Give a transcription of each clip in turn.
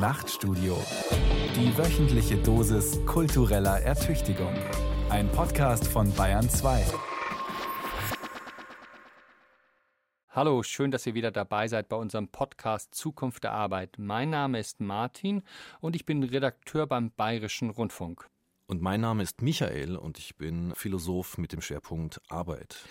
Nachtstudio. Die wöchentliche Dosis kultureller Ertüchtigung. Ein Podcast von Bayern 2. Hallo, schön, dass ihr wieder dabei seid bei unserem Podcast Zukunft der Arbeit. Mein Name ist Martin und ich bin Redakteur beim Bayerischen Rundfunk. Und mein Name ist Michael und ich bin Philosoph mit dem Schwerpunkt Arbeit.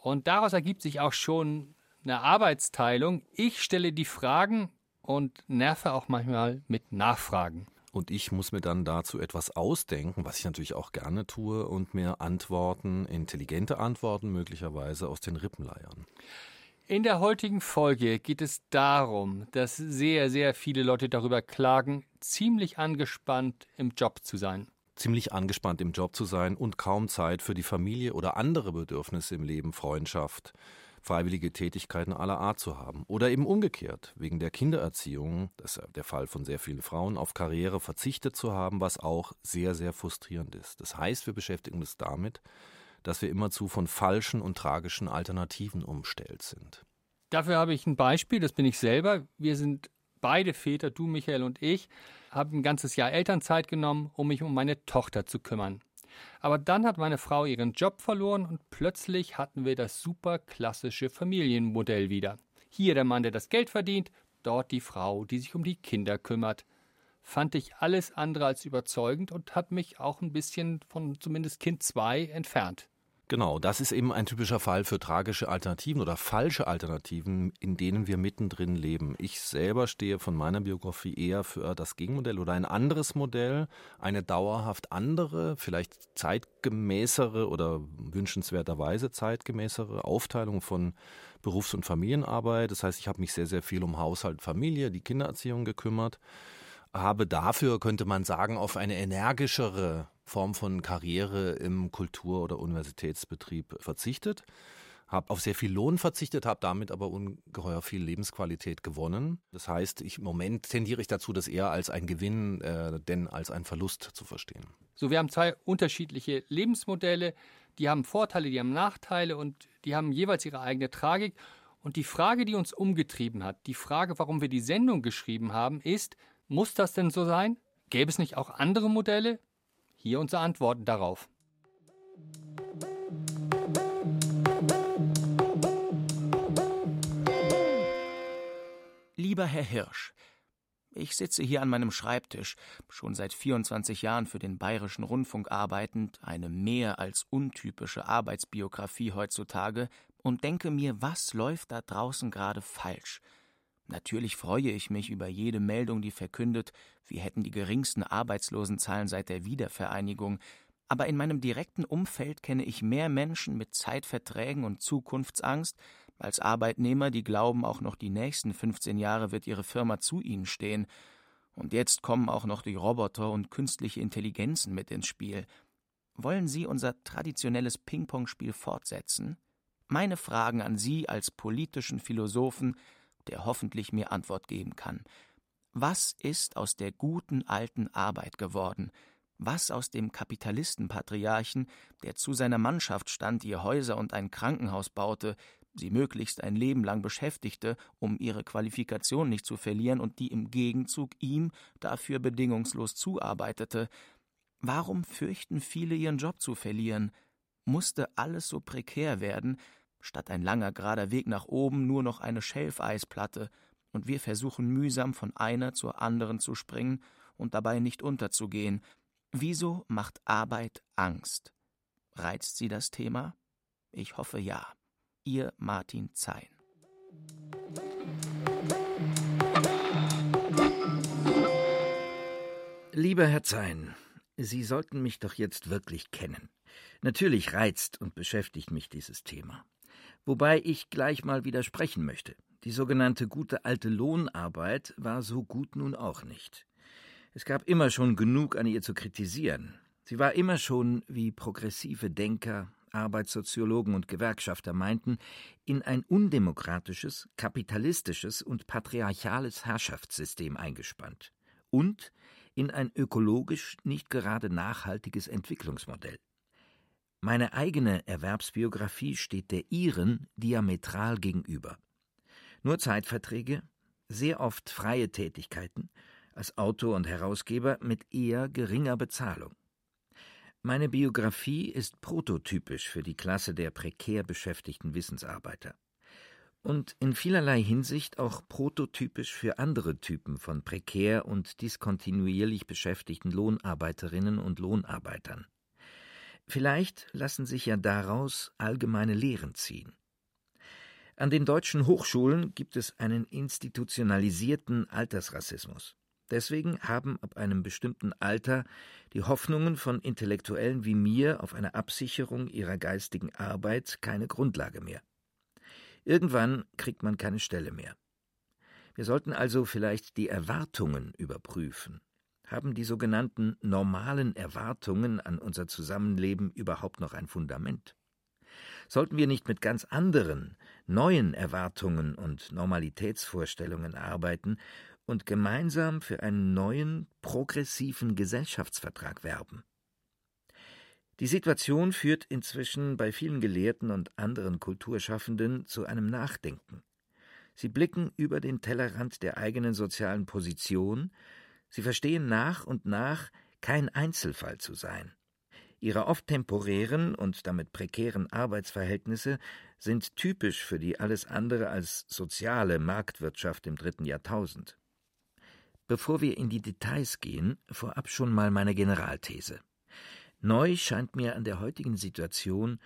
Und daraus ergibt sich auch schon eine Arbeitsteilung. Ich stelle die Fragen und nerve auch manchmal mit Nachfragen. Und ich muss mir dann dazu etwas ausdenken, was ich natürlich auch gerne tue, und mir Antworten, intelligente Antworten möglicherweise aus den Rippen leiern. In der heutigen Folge geht es darum, dass sehr, sehr viele Leute darüber klagen, ziemlich angespannt im Job zu sein. Ziemlich angespannt im Job zu sein und kaum Zeit für die Familie oder andere Bedürfnisse im Leben, Freundschaft, freiwillige Tätigkeiten aller Art zu haben. Oder eben umgekehrt, wegen der Kindererziehung, das ist der Fall von sehr vielen Frauen, auf Karriere verzichtet zu haben, was auch sehr, sehr frustrierend ist. Das heißt, wir beschäftigen uns damit, dass wir immerzu von falschen und tragischen Alternativen umstellt sind. Dafür habe ich ein Beispiel, das bin ich selber. Wir sind beide Väter, du Michael und ich, haben ein ganzes Jahr Elternzeit genommen, um mich um meine Tochter zu kümmern. Aber dann hat meine Frau ihren Job verloren und plötzlich hatten wir das super klassische Familienmodell wieder. Hier der Mann, der das Geld verdient, dort die Frau, die sich um die Kinder kümmert. Fand ich alles andere als überzeugend und hat mich auch ein bisschen von zumindest Kind 2 entfernt. Genau, das ist eben ein typischer Fall für tragische Alternativen oder falsche Alternativen, in denen wir mittendrin leben. Ich selber stehe von meiner Biografie eher für das Gegenmodell oder ein anderes Modell, eine dauerhaft andere, vielleicht zeitgemäßere oder wünschenswerterweise zeitgemäßere Aufteilung von Berufs- und Familienarbeit. Das heißt, ich habe mich sehr, sehr viel um Haushalt, Familie, die Kindererziehung gekümmert habe dafür, könnte man sagen, auf eine energischere Form von Karriere im Kultur- oder Universitätsbetrieb verzichtet, habe auf sehr viel Lohn verzichtet, habe damit aber ungeheuer viel Lebensqualität gewonnen. Das heißt, ich, im Moment tendiere ich dazu, das eher als ein Gewinn, äh, denn als ein Verlust zu verstehen. So, wir haben zwei unterschiedliche Lebensmodelle, die haben Vorteile, die haben Nachteile und die haben jeweils ihre eigene Tragik. Und die Frage, die uns umgetrieben hat, die Frage, warum wir die Sendung geschrieben haben, ist, muss das denn so sein? Gäbe es nicht auch andere Modelle? Hier unsere Antworten darauf. Lieber Herr Hirsch, ich sitze hier an meinem Schreibtisch, schon seit 24 Jahren für den Bayerischen Rundfunk arbeitend, eine mehr als untypische Arbeitsbiografie heutzutage, und denke mir, was läuft da draußen gerade falsch? Natürlich freue ich mich über jede Meldung, die verkündet, wir hätten die geringsten Arbeitslosenzahlen seit der Wiedervereinigung, aber in meinem direkten Umfeld kenne ich mehr Menschen mit Zeitverträgen und Zukunftsangst als Arbeitnehmer, die glauben, auch noch die nächsten 15 Jahre wird ihre Firma zu ihnen stehen. Und jetzt kommen auch noch die Roboter und künstliche Intelligenzen mit ins Spiel. Wollen Sie unser traditionelles Ping-Pong-Spiel fortsetzen? Meine Fragen an Sie als politischen Philosophen der hoffentlich mir Antwort geben kann. Was ist aus der guten alten Arbeit geworden? Was aus dem Kapitalistenpatriarchen, der zu seiner Mannschaft stand, ihr Häuser und ein Krankenhaus baute, sie möglichst ein Leben lang beschäftigte, um ihre Qualifikation nicht zu verlieren und die im Gegenzug ihm dafür bedingungslos zuarbeitete? Warum fürchten viele ihren Job zu verlieren? Musste alles so prekär werden, statt ein langer gerader Weg nach oben nur noch eine Schelfeisplatte, und wir versuchen mühsam von einer zur anderen zu springen und dabei nicht unterzugehen. Wieso macht Arbeit Angst? Reizt sie das Thema? Ich hoffe ja. Ihr Martin Zein. Lieber Herr Zein, Sie sollten mich doch jetzt wirklich kennen. Natürlich reizt und beschäftigt mich dieses Thema. Wobei ich gleich mal widersprechen möchte. Die sogenannte gute alte Lohnarbeit war so gut nun auch nicht. Es gab immer schon genug an ihr zu kritisieren. Sie war immer schon, wie progressive Denker, Arbeitssoziologen und Gewerkschafter meinten, in ein undemokratisches, kapitalistisches und patriarchales Herrschaftssystem eingespannt und in ein ökologisch nicht gerade nachhaltiges Entwicklungsmodell. Meine eigene Erwerbsbiografie steht der ihren diametral gegenüber. Nur Zeitverträge, sehr oft freie Tätigkeiten, als Autor und Herausgeber mit eher geringer Bezahlung. Meine Biografie ist prototypisch für die Klasse der prekär beschäftigten Wissensarbeiter und in vielerlei Hinsicht auch prototypisch für andere Typen von prekär und diskontinuierlich beschäftigten Lohnarbeiterinnen und Lohnarbeitern. Vielleicht lassen sich ja daraus allgemeine Lehren ziehen. An den deutschen Hochschulen gibt es einen institutionalisierten Altersrassismus. Deswegen haben ab einem bestimmten Alter die Hoffnungen von Intellektuellen wie mir auf eine Absicherung ihrer geistigen Arbeit keine Grundlage mehr. Irgendwann kriegt man keine Stelle mehr. Wir sollten also vielleicht die Erwartungen überprüfen. Haben die sogenannten normalen Erwartungen an unser Zusammenleben überhaupt noch ein Fundament? Sollten wir nicht mit ganz anderen, neuen Erwartungen und Normalitätsvorstellungen arbeiten und gemeinsam für einen neuen, progressiven Gesellschaftsvertrag werben. Die Situation führt inzwischen bei vielen Gelehrten und anderen Kulturschaffenden zu einem Nachdenken. Sie blicken über den Tellerrand der eigenen sozialen Position, sie verstehen nach und nach, kein Einzelfall zu sein. Ihre oft temporären und damit prekären Arbeitsverhältnisse sind typisch für die alles andere als soziale Marktwirtschaft im dritten Jahrtausend. Bevor wir in die Details gehen, vorab schon mal meine Generalthese. Neu scheint mir an der heutigen Situation,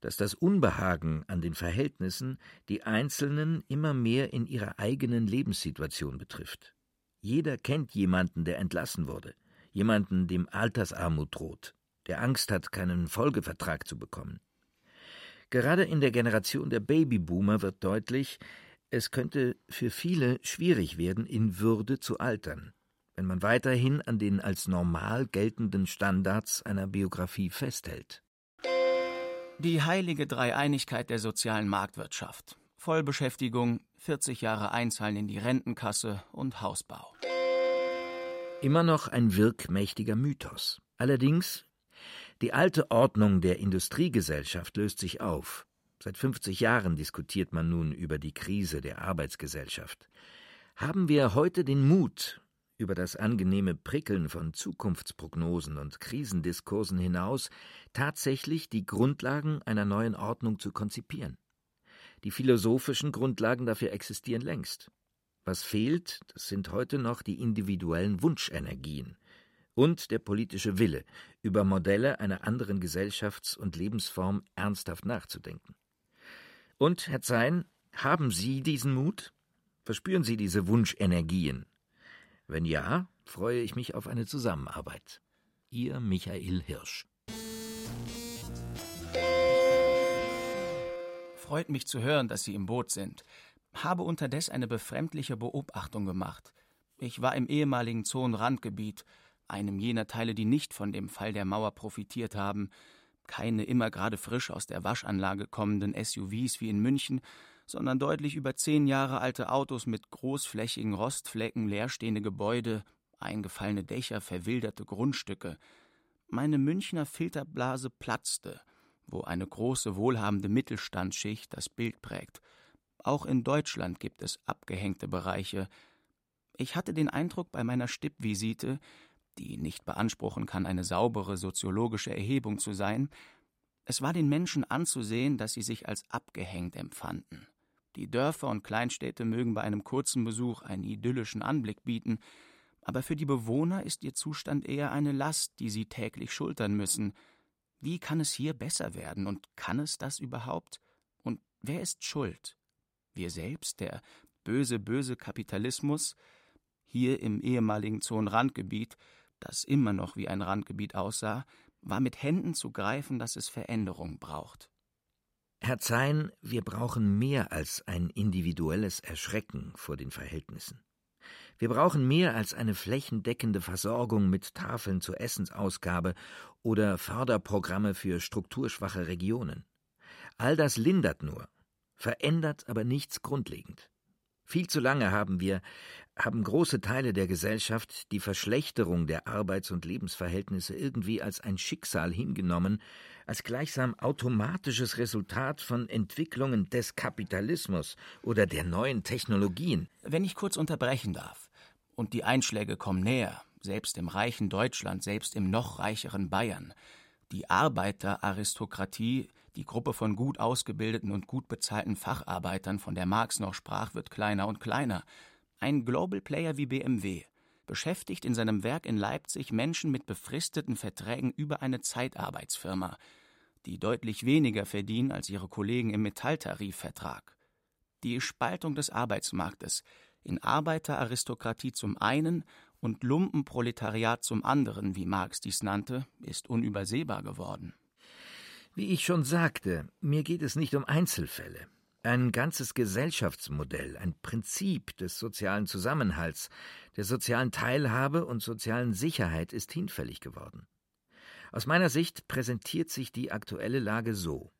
dass das Unbehagen an den Verhältnissen die Einzelnen immer mehr in ihrer eigenen Lebenssituation betrifft. Jeder kennt jemanden, der entlassen wurde, jemanden, dem Altersarmut droht, der Angst hat, keinen Folgevertrag zu bekommen. Gerade in der Generation der Babyboomer wird deutlich, es könnte für viele schwierig werden, in Würde zu altern, wenn man weiterhin an den als normal geltenden Standards einer Biografie festhält. Die heilige Dreieinigkeit der sozialen Marktwirtschaft. Vollbeschäftigung, 40 Jahre Einzahlen in die Rentenkasse und Hausbau. Immer noch ein wirkmächtiger Mythos. Allerdings, die alte Ordnung der Industriegesellschaft löst sich auf. Seit 50 Jahren diskutiert man nun über die Krise der Arbeitsgesellschaft. Haben wir heute den Mut, über das angenehme Prickeln von Zukunftsprognosen und Krisendiskursen hinaus tatsächlich die Grundlagen einer neuen Ordnung zu konzipieren? Die philosophischen Grundlagen dafür existieren längst. Was fehlt, das sind heute noch die individuellen Wunschenergien und der politische Wille, über Modelle einer anderen Gesellschafts- und Lebensform ernsthaft nachzudenken. Und, Herr Zein, haben Sie diesen Mut? Verspüren Sie diese Wunschenergien? Wenn ja, freue ich mich auf eine Zusammenarbeit. Ihr Michael Hirsch. Freut mich zu hören, dass Sie im Boot sind. Habe unterdessen eine befremdliche Beobachtung gemacht. Ich war im ehemaligen Zonenrandgebiet, einem jener Teile, die nicht von dem Fall der Mauer profitiert haben, keine immer gerade frisch aus der Waschanlage kommenden SUVs wie in München, sondern deutlich über zehn Jahre alte Autos mit großflächigen Rostflecken, leerstehende Gebäude, eingefallene Dächer, verwilderte Grundstücke. Meine Münchner Filterblase platzte, wo eine große wohlhabende Mittelstandsschicht das Bild prägt. Auch in Deutschland gibt es abgehängte Bereiche. Ich hatte den Eindruck bei meiner Stippvisite, die nicht beanspruchen kann, eine saubere soziologische Erhebung zu sein, es war den Menschen anzusehen, dass sie sich als abgehängt empfanden. Die Dörfer und Kleinstädte mögen bei einem kurzen Besuch einen idyllischen Anblick bieten, aber für die Bewohner ist ihr Zustand eher eine Last, die sie täglich schultern müssen. Wie kann es hier besser werden und kann es das überhaupt? Und wer ist schuld? Wir selbst, der böse, böse Kapitalismus? Hier im ehemaligen Zonenrandgebiet das immer noch wie ein Randgebiet aussah, war mit Händen zu greifen, dass es Veränderung braucht. Herr Zein, wir brauchen mehr als ein individuelles Erschrecken vor den Verhältnissen. Wir brauchen mehr als eine flächendeckende Versorgung mit Tafeln zur Essensausgabe oder Förderprogramme für strukturschwache Regionen. All das lindert nur, verändert aber nichts grundlegend. Viel zu lange haben wir, haben große Teile der Gesellschaft die Verschlechterung der Arbeits- und Lebensverhältnisse irgendwie als ein Schicksal hingenommen, als gleichsam automatisches Resultat von Entwicklungen des Kapitalismus oder der neuen Technologien. Wenn ich kurz unterbrechen darf. Und die Einschläge kommen näher, selbst im reichen Deutschland, selbst im noch reicheren Bayern. Die Arbeiteraristokratie, die Gruppe von gut ausgebildeten und gut bezahlten Facharbeitern, von der Marx noch sprach, wird kleiner und kleiner. Ein Global Player wie BMW beschäftigt in seinem Werk in Leipzig Menschen mit befristeten Verträgen über eine Zeitarbeitsfirma, die deutlich weniger verdienen als ihre Kollegen im Metalltarifvertrag. Die Spaltung des Arbeitsmarktes in Arbeiteraristokratie zum einen und Lumpenproletariat zum anderen, wie Marx dies nannte, ist unübersehbar geworden. Wie ich schon sagte, mir geht es nicht um Einzelfälle. Ein ganzes Gesellschaftsmodell, ein Prinzip des sozialen Zusammenhalts, der sozialen Teilhabe und sozialen Sicherheit ist hinfällig geworden. Aus meiner Sicht präsentiert sich die aktuelle Lage so.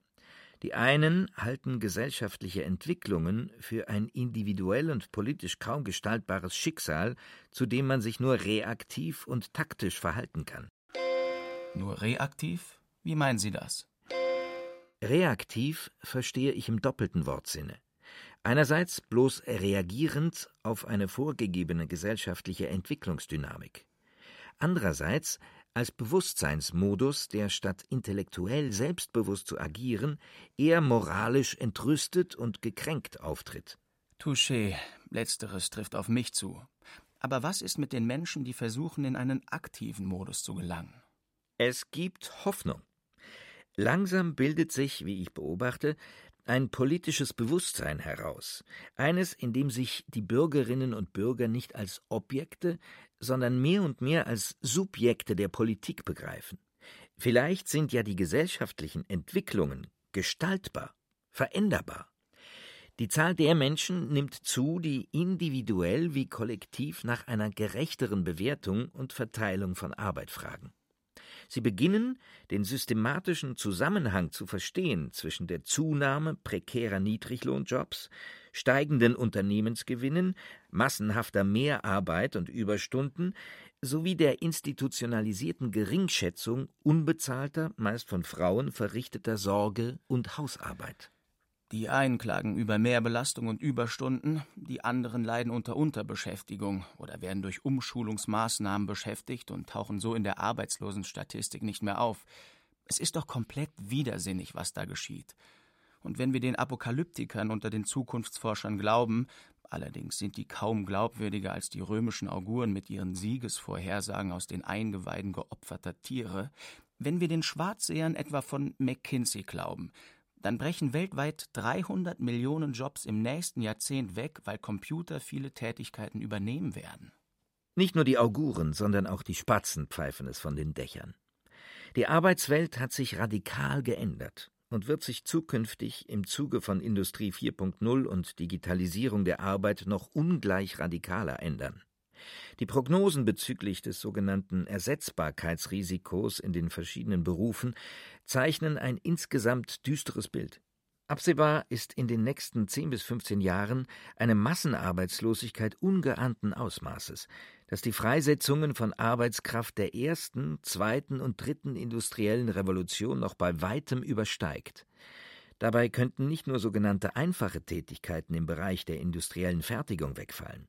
Die einen halten gesellschaftliche Entwicklungen für ein individuell und politisch kaum gestaltbares Schicksal, zu dem man sich nur reaktiv und taktisch verhalten kann. Nur reaktiv? Wie meinen Sie das? Reaktiv verstehe ich im doppelten Wortsinne. Einerseits bloß reagierend auf eine vorgegebene gesellschaftliche Entwicklungsdynamik. Andererseits als Bewusstseinsmodus, der statt intellektuell selbstbewusst zu agieren, eher moralisch entrüstet und gekränkt auftritt. Touché, letzteres trifft auf mich zu. Aber was ist mit den Menschen, die versuchen, in einen aktiven Modus zu gelangen? Es gibt Hoffnung. Langsam bildet sich, wie ich beobachte, ein politisches Bewusstsein heraus, eines, in dem sich die Bürgerinnen und Bürger nicht als Objekte, sondern mehr und mehr als Subjekte der Politik begreifen. Vielleicht sind ja die gesellschaftlichen Entwicklungen gestaltbar, veränderbar. Die Zahl der Menschen nimmt zu, die individuell wie kollektiv nach einer gerechteren Bewertung und Verteilung von Arbeit fragen. Sie beginnen, den systematischen Zusammenhang zu verstehen zwischen der Zunahme prekärer Niedriglohnjobs, steigenden Unternehmensgewinnen, massenhafter Mehrarbeit und Überstunden sowie der institutionalisierten Geringschätzung unbezahlter, meist von Frauen verrichteter Sorge und Hausarbeit. Die einen klagen über Mehrbelastung und Überstunden, die anderen leiden unter Unterbeschäftigung oder werden durch Umschulungsmaßnahmen beschäftigt und tauchen so in der Arbeitslosenstatistik nicht mehr auf. Es ist doch komplett widersinnig, was da geschieht. Und wenn wir den Apokalyptikern unter den Zukunftsforschern glauben, allerdings sind die kaum glaubwürdiger als die römischen Auguren mit ihren Siegesvorhersagen aus den Eingeweiden geopferter Tiere, wenn wir den Schwarzsehern etwa von McKinsey glauben, dann brechen weltweit 300 Millionen Jobs im nächsten Jahrzehnt weg, weil Computer viele Tätigkeiten übernehmen werden. Nicht nur die Auguren, sondern auch die Spatzen pfeifen es von den Dächern. Die Arbeitswelt hat sich radikal geändert und wird sich zukünftig im Zuge von Industrie 4.0 und Digitalisierung der Arbeit noch ungleich radikaler ändern. Die Prognosen bezüglich des sogenannten Ersetzbarkeitsrisikos in den verschiedenen Berufen zeichnen ein insgesamt düsteres Bild. Absehbar ist in den nächsten 10 bis 15 Jahren eine Massenarbeitslosigkeit ungeahnten Ausmaßes, das die Freisetzungen von Arbeitskraft der ersten, zweiten und dritten industriellen Revolution noch bei weitem übersteigt. Dabei könnten nicht nur sogenannte einfache Tätigkeiten im Bereich der industriellen Fertigung wegfallen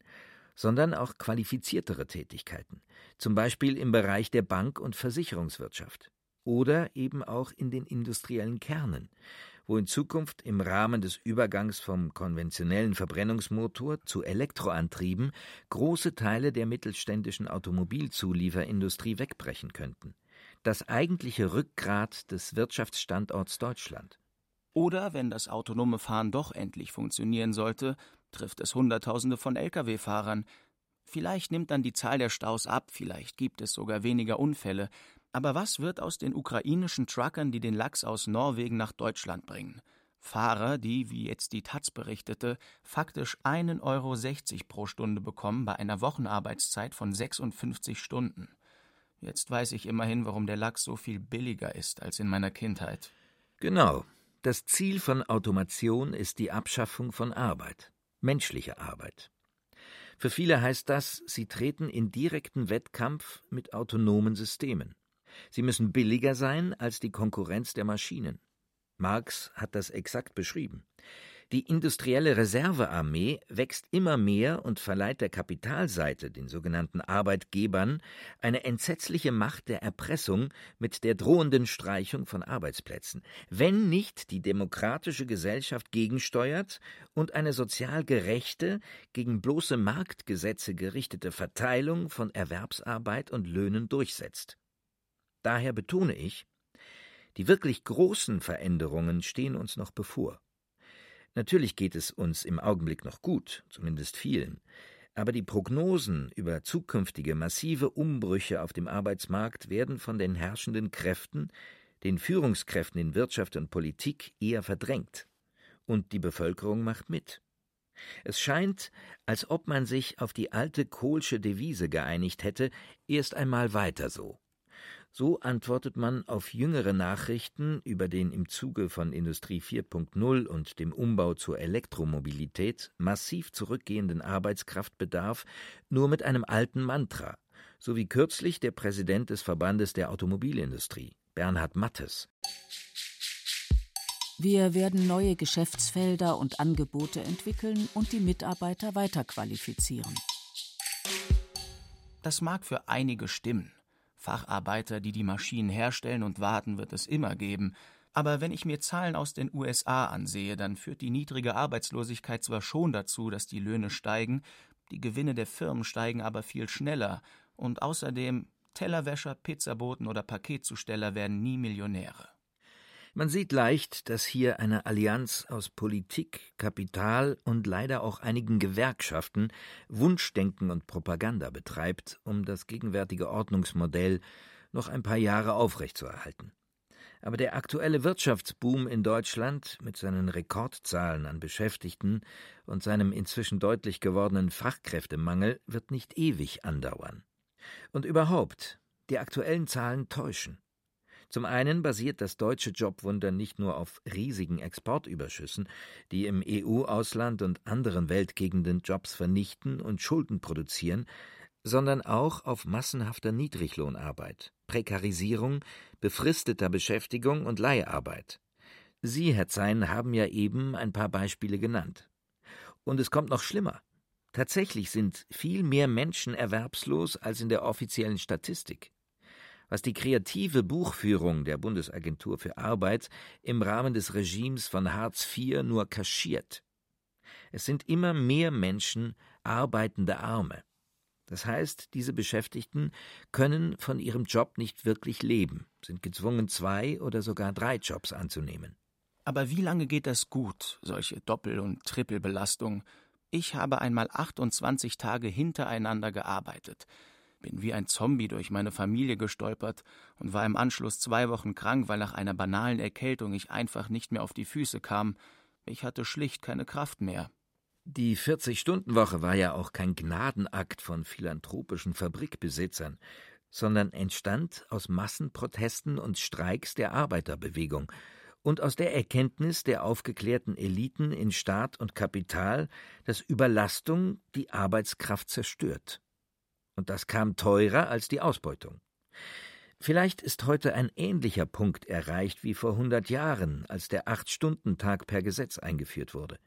sondern auch qualifiziertere Tätigkeiten, zum Beispiel im Bereich der Bank- und Versicherungswirtschaft oder eben auch in den industriellen Kernen, wo in Zukunft im Rahmen des Übergangs vom konventionellen Verbrennungsmotor zu Elektroantrieben große Teile der mittelständischen Automobilzulieferindustrie wegbrechen könnten. Das eigentliche Rückgrat des Wirtschaftsstandorts Deutschland. Oder wenn das autonome Fahren doch endlich funktionieren sollte, trifft es Hunderttausende von Lkw-Fahrern. Vielleicht nimmt dann die Zahl der Staus ab, vielleicht gibt es sogar weniger Unfälle. Aber was wird aus den ukrainischen Truckern, die den Lachs aus Norwegen nach Deutschland bringen? Fahrer, die, wie jetzt die Taz berichtete, faktisch 1,60 Euro pro Stunde bekommen bei einer Wochenarbeitszeit von 56 Stunden. Jetzt weiß ich immerhin, warum der Lachs so viel billiger ist als in meiner Kindheit. Genau. Das Ziel von Automation ist die Abschaffung von Arbeit menschliche Arbeit. Für viele heißt das, sie treten in direkten Wettkampf mit autonomen Systemen. Sie müssen billiger sein als die Konkurrenz der Maschinen. Marx hat das exakt beschrieben. Die industrielle Reservearmee wächst immer mehr und verleiht der Kapitalseite, den sogenannten Arbeitgebern, eine entsetzliche Macht der Erpressung mit der drohenden Streichung von Arbeitsplätzen, wenn nicht die demokratische Gesellschaft gegensteuert und eine sozial gerechte, gegen bloße Marktgesetze gerichtete Verteilung von Erwerbsarbeit und Löhnen durchsetzt. Daher betone ich, die wirklich großen Veränderungen stehen uns noch bevor. Natürlich geht es uns im Augenblick noch gut, zumindest vielen, aber die Prognosen über zukünftige massive Umbrüche auf dem Arbeitsmarkt werden von den herrschenden Kräften, den Führungskräften in Wirtschaft und Politik eher verdrängt. Und die Bevölkerung macht mit. Es scheint, als ob man sich auf die alte Kohlsche Devise geeinigt hätte, erst einmal weiter so. So antwortet man auf jüngere Nachrichten über den im Zuge von Industrie 4.0 und dem Umbau zur Elektromobilität massiv zurückgehenden Arbeitskraftbedarf nur mit einem alten Mantra, so wie kürzlich der Präsident des Verbandes der Automobilindustrie, Bernhard Mattes. Wir werden neue Geschäftsfelder und Angebote entwickeln und die Mitarbeiter weiterqualifizieren. Das mag für einige stimmen. Facharbeiter, die die Maschinen herstellen und warten, wird es immer geben. Aber wenn ich mir Zahlen aus den USA ansehe, dann führt die niedrige Arbeitslosigkeit zwar schon dazu, dass die Löhne steigen, die Gewinne der Firmen steigen aber viel schneller. Und außerdem Tellerwäscher, Pizzaboten oder Paketzusteller werden nie Millionäre. Man sieht leicht, dass hier eine Allianz aus Politik, Kapital und leider auch einigen Gewerkschaften Wunschdenken und Propaganda betreibt, um das gegenwärtige Ordnungsmodell noch ein paar Jahre aufrechtzuerhalten. Aber der aktuelle Wirtschaftsboom in Deutschland mit seinen Rekordzahlen an Beschäftigten und seinem inzwischen deutlich gewordenen Fachkräftemangel wird nicht ewig andauern. Und überhaupt, die aktuellen Zahlen täuschen. Zum einen basiert das deutsche Jobwunder nicht nur auf riesigen Exportüberschüssen, die im EU-Ausland und anderen Weltgegenden Jobs vernichten und Schulden produzieren, sondern auch auf massenhafter Niedriglohnarbeit, Prekarisierung, befristeter Beschäftigung und Leiharbeit. Sie, Herr Zein, haben ja eben ein paar Beispiele genannt. Und es kommt noch schlimmer. Tatsächlich sind viel mehr Menschen erwerbslos als in der offiziellen Statistik was die kreative Buchführung der Bundesagentur für Arbeit im Rahmen des Regimes von Hartz IV nur kaschiert. Es sind immer mehr Menschen arbeitende Arme. Das heißt, diese Beschäftigten können von ihrem Job nicht wirklich leben, sind gezwungen, zwei oder sogar drei Jobs anzunehmen. Aber wie lange geht das gut, solche Doppel- und Trippelbelastung? Ich habe einmal 28 Tage hintereinander gearbeitet bin wie ein Zombie durch meine Familie gestolpert und war im Anschluss zwei Wochen krank, weil nach einer banalen Erkältung ich einfach nicht mehr auf die Füße kam. Ich hatte schlicht keine Kraft mehr. Die 40-Stunden-Woche war ja auch kein Gnadenakt von philanthropischen Fabrikbesitzern, sondern entstand aus Massenprotesten und Streiks der Arbeiterbewegung und aus der Erkenntnis der aufgeklärten Eliten in Staat und Kapital, dass Überlastung die Arbeitskraft zerstört und das kam teurer als die Ausbeutung. Vielleicht ist heute ein ähnlicher Punkt erreicht wie vor hundert Jahren, als der Acht-Stunden-Tag per Gesetz eingeführt wurde.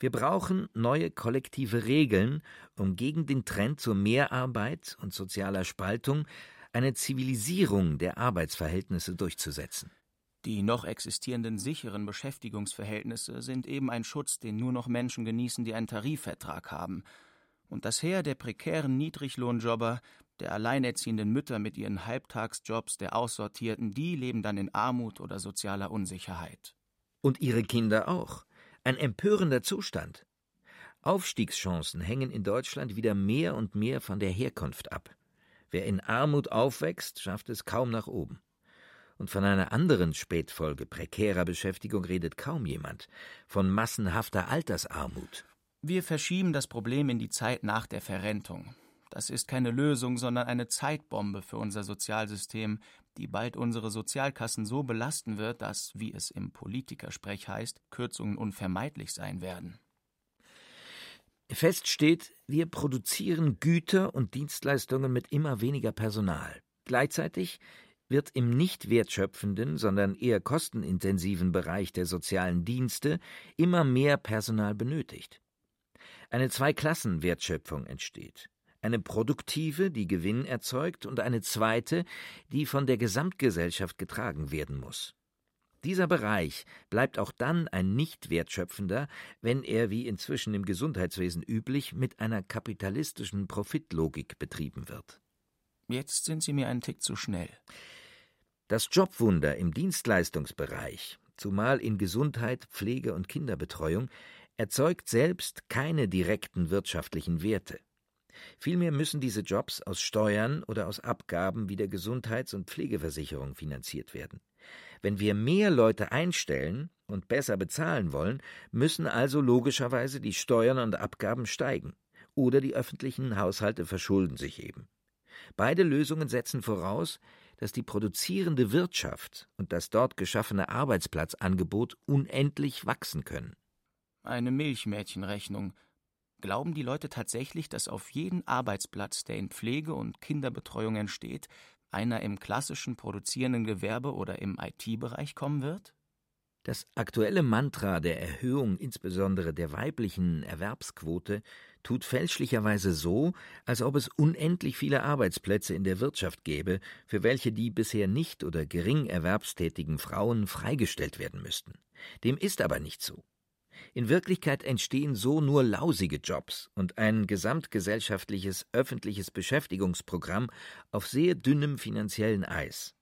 Wir brauchen neue kollektive Regeln, um gegen den Trend zur Mehrarbeit und sozialer Spaltung eine Zivilisierung der Arbeitsverhältnisse durchzusetzen. Die noch existierenden sicheren Beschäftigungsverhältnisse sind eben ein Schutz, den nur noch Menschen genießen, die einen Tarifvertrag haben und das Heer der prekären Niedriglohnjobber, der alleinerziehenden Mütter mit ihren Halbtagsjobs, der Aussortierten, die leben dann in Armut oder sozialer Unsicherheit. Und ihre Kinder auch. Ein empörender Zustand. Aufstiegschancen hängen in Deutschland wieder mehr und mehr von der Herkunft ab. Wer in Armut aufwächst, schafft es kaum nach oben. Und von einer anderen Spätfolge prekärer Beschäftigung redet kaum jemand, von massenhafter Altersarmut. Wir verschieben das Problem in die Zeit nach der Verrentung. Das ist keine Lösung, sondern eine Zeitbombe für unser Sozialsystem, die bald unsere Sozialkassen so belasten wird, dass, wie es im Politikersprech heißt, Kürzungen unvermeidlich sein werden. Fest steht, wir produzieren Güter und Dienstleistungen mit immer weniger Personal. Gleichzeitig wird im nicht wertschöpfenden, sondern eher kostenintensiven Bereich der sozialen Dienste immer mehr Personal benötigt. Eine Zweiklassenwertschöpfung entsteht. Eine produktive, die Gewinn erzeugt, und eine zweite, die von der Gesamtgesellschaft getragen werden muss. Dieser Bereich bleibt auch dann ein nicht wertschöpfender, wenn er, wie inzwischen im Gesundheitswesen üblich, mit einer kapitalistischen Profitlogik betrieben wird. Jetzt sind Sie mir einen Tick zu schnell. Das Jobwunder im Dienstleistungsbereich, zumal in Gesundheit, Pflege und Kinderbetreuung, erzeugt selbst keine direkten wirtschaftlichen Werte. Vielmehr müssen diese Jobs aus Steuern oder aus Abgaben wie der Gesundheits- und Pflegeversicherung finanziert werden. Wenn wir mehr Leute einstellen und besser bezahlen wollen, müssen also logischerweise die Steuern und Abgaben steigen. Oder die öffentlichen Haushalte verschulden sich eben. Beide Lösungen setzen voraus, dass die produzierende Wirtschaft und das dort geschaffene Arbeitsplatzangebot unendlich wachsen können. Eine Milchmädchenrechnung. Glauben die Leute tatsächlich, dass auf jeden Arbeitsplatz, der in Pflege und Kinderbetreuung entsteht, einer im klassischen produzierenden Gewerbe oder im IT-Bereich kommen wird? Das aktuelle Mantra der Erhöhung insbesondere der weiblichen Erwerbsquote tut fälschlicherweise so, als ob es unendlich viele Arbeitsplätze in der Wirtschaft gäbe, für welche die bisher nicht oder gering erwerbstätigen Frauen freigestellt werden müssten. Dem ist aber nicht so. In Wirklichkeit entstehen so nur lausige Jobs und ein gesamtgesellschaftliches öffentliches Beschäftigungsprogramm auf sehr dünnem finanziellen Eis.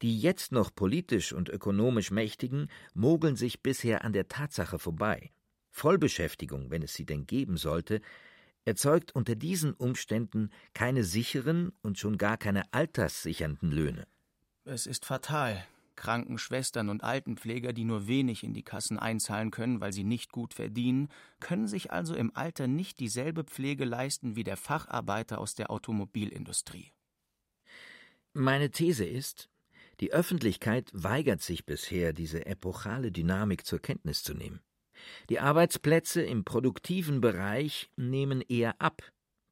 Die jetzt noch politisch und ökonomisch Mächtigen mogeln sich bisher an der Tatsache vorbei. Vollbeschäftigung, wenn es sie denn geben sollte, erzeugt unter diesen Umständen keine sicheren und schon gar keine alterssichernden Löhne. Es ist fatal. Krankenschwestern und Altenpfleger, die nur wenig in die Kassen einzahlen können, weil sie nicht gut verdienen, können sich also im Alter nicht dieselbe Pflege leisten wie der Facharbeiter aus der Automobilindustrie. Meine These ist, die Öffentlichkeit weigert sich bisher, diese epochale Dynamik zur Kenntnis zu nehmen. Die Arbeitsplätze im produktiven Bereich nehmen eher ab,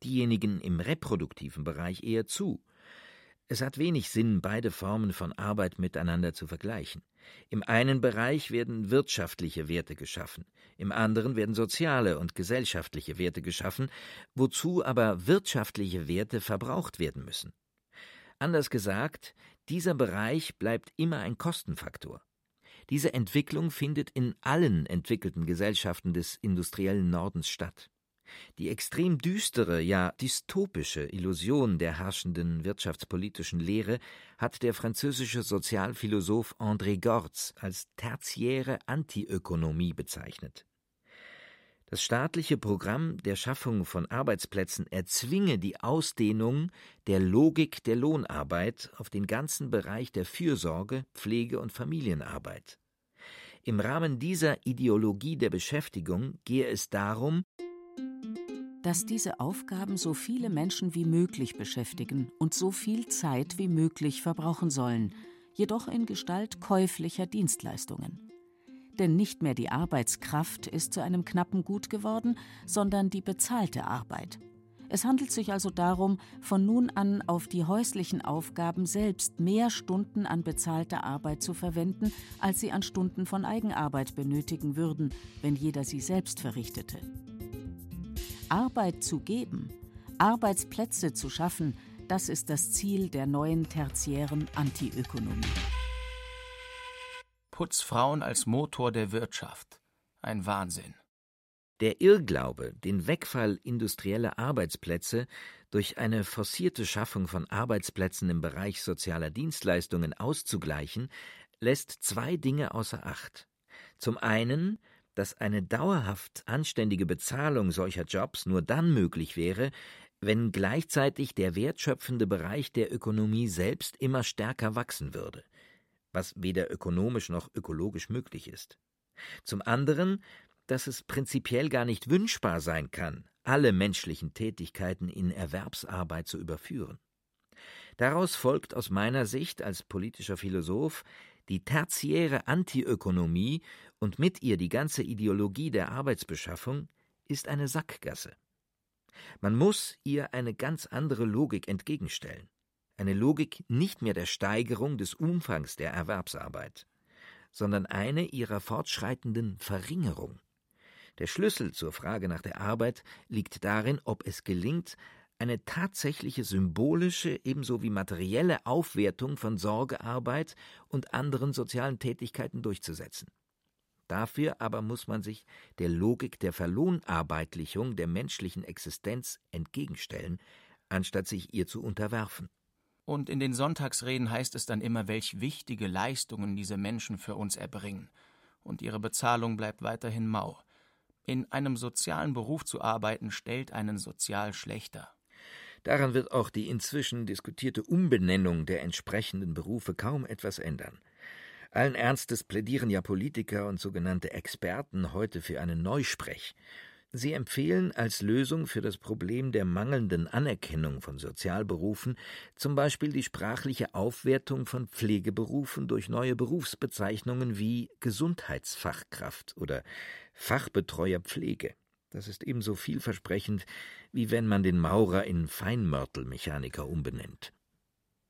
diejenigen im reproduktiven Bereich eher zu. Es hat wenig Sinn, beide Formen von Arbeit miteinander zu vergleichen. Im einen Bereich werden wirtschaftliche Werte geschaffen, im anderen werden soziale und gesellschaftliche Werte geschaffen, wozu aber wirtschaftliche Werte verbraucht werden müssen. Anders gesagt, dieser Bereich bleibt immer ein Kostenfaktor. Diese Entwicklung findet in allen entwickelten Gesellschaften des industriellen Nordens statt. Die extrem düstere, ja dystopische Illusion der herrschenden wirtschaftspolitischen Lehre hat der französische Sozialphilosoph André Gortz als tertiäre Antiökonomie bezeichnet. Das staatliche Programm der Schaffung von Arbeitsplätzen erzwinge die Ausdehnung der Logik der Lohnarbeit auf den ganzen Bereich der Fürsorge, Pflege und Familienarbeit. Im Rahmen dieser Ideologie der Beschäftigung gehe es darum, dass diese Aufgaben so viele Menschen wie möglich beschäftigen und so viel Zeit wie möglich verbrauchen sollen, jedoch in Gestalt käuflicher Dienstleistungen denn nicht mehr die Arbeitskraft ist zu einem knappen Gut geworden, sondern die bezahlte Arbeit. Es handelt sich also darum, von nun an auf die häuslichen Aufgaben selbst mehr Stunden an bezahlter Arbeit zu verwenden, als sie an Stunden von Eigenarbeit benötigen würden, wenn jeder sie selbst verrichtete. Arbeit zu geben, Arbeitsplätze zu schaffen, das ist das Ziel der neuen tertiären Antiökonomie. Putzfrauen als Motor der Wirtschaft. Ein Wahnsinn. Der Irrglaube, den Wegfall industrieller Arbeitsplätze durch eine forcierte Schaffung von Arbeitsplätzen im Bereich sozialer Dienstleistungen auszugleichen, lässt zwei Dinge außer Acht. Zum einen, dass eine dauerhaft anständige Bezahlung solcher Jobs nur dann möglich wäre, wenn gleichzeitig der wertschöpfende Bereich der Ökonomie selbst immer stärker wachsen würde was weder ökonomisch noch ökologisch möglich ist. Zum anderen, dass es prinzipiell gar nicht wünschbar sein kann, alle menschlichen Tätigkeiten in Erwerbsarbeit zu überführen. Daraus folgt aus meiner Sicht als politischer Philosoph die tertiäre Antiökonomie und mit ihr die ganze Ideologie der Arbeitsbeschaffung ist eine Sackgasse. Man muss ihr eine ganz andere Logik entgegenstellen eine Logik nicht mehr der Steigerung des Umfangs der Erwerbsarbeit, sondern eine ihrer fortschreitenden Verringerung. Der Schlüssel zur Frage nach der Arbeit liegt darin, ob es gelingt, eine tatsächliche symbolische ebenso wie materielle Aufwertung von Sorgearbeit und anderen sozialen Tätigkeiten durchzusetzen. Dafür aber muss man sich der Logik der Verlohnarbeitlichung der menschlichen Existenz entgegenstellen, anstatt sich ihr zu unterwerfen. Und in den Sonntagsreden heißt es dann immer, welch wichtige Leistungen diese Menschen für uns erbringen. Und ihre Bezahlung bleibt weiterhin mau. In einem sozialen Beruf zu arbeiten, stellt einen sozial schlechter. Daran wird auch die inzwischen diskutierte Umbenennung der entsprechenden Berufe kaum etwas ändern. Allen Ernstes plädieren ja Politiker und sogenannte Experten heute für einen Neusprech. Sie empfehlen als Lösung für das Problem der mangelnden Anerkennung von Sozialberufen zum Beispiel die sprachliche Aufwertung von Pflegeberufen durch neue Berufsbezeichnungen wie Gesundheitsfachkraft oder Fachbetreuer Pflege. Das ist ebenso vielversprechend, wie wenn man den Maurer in Feinmörtelmechaniker umbenennt.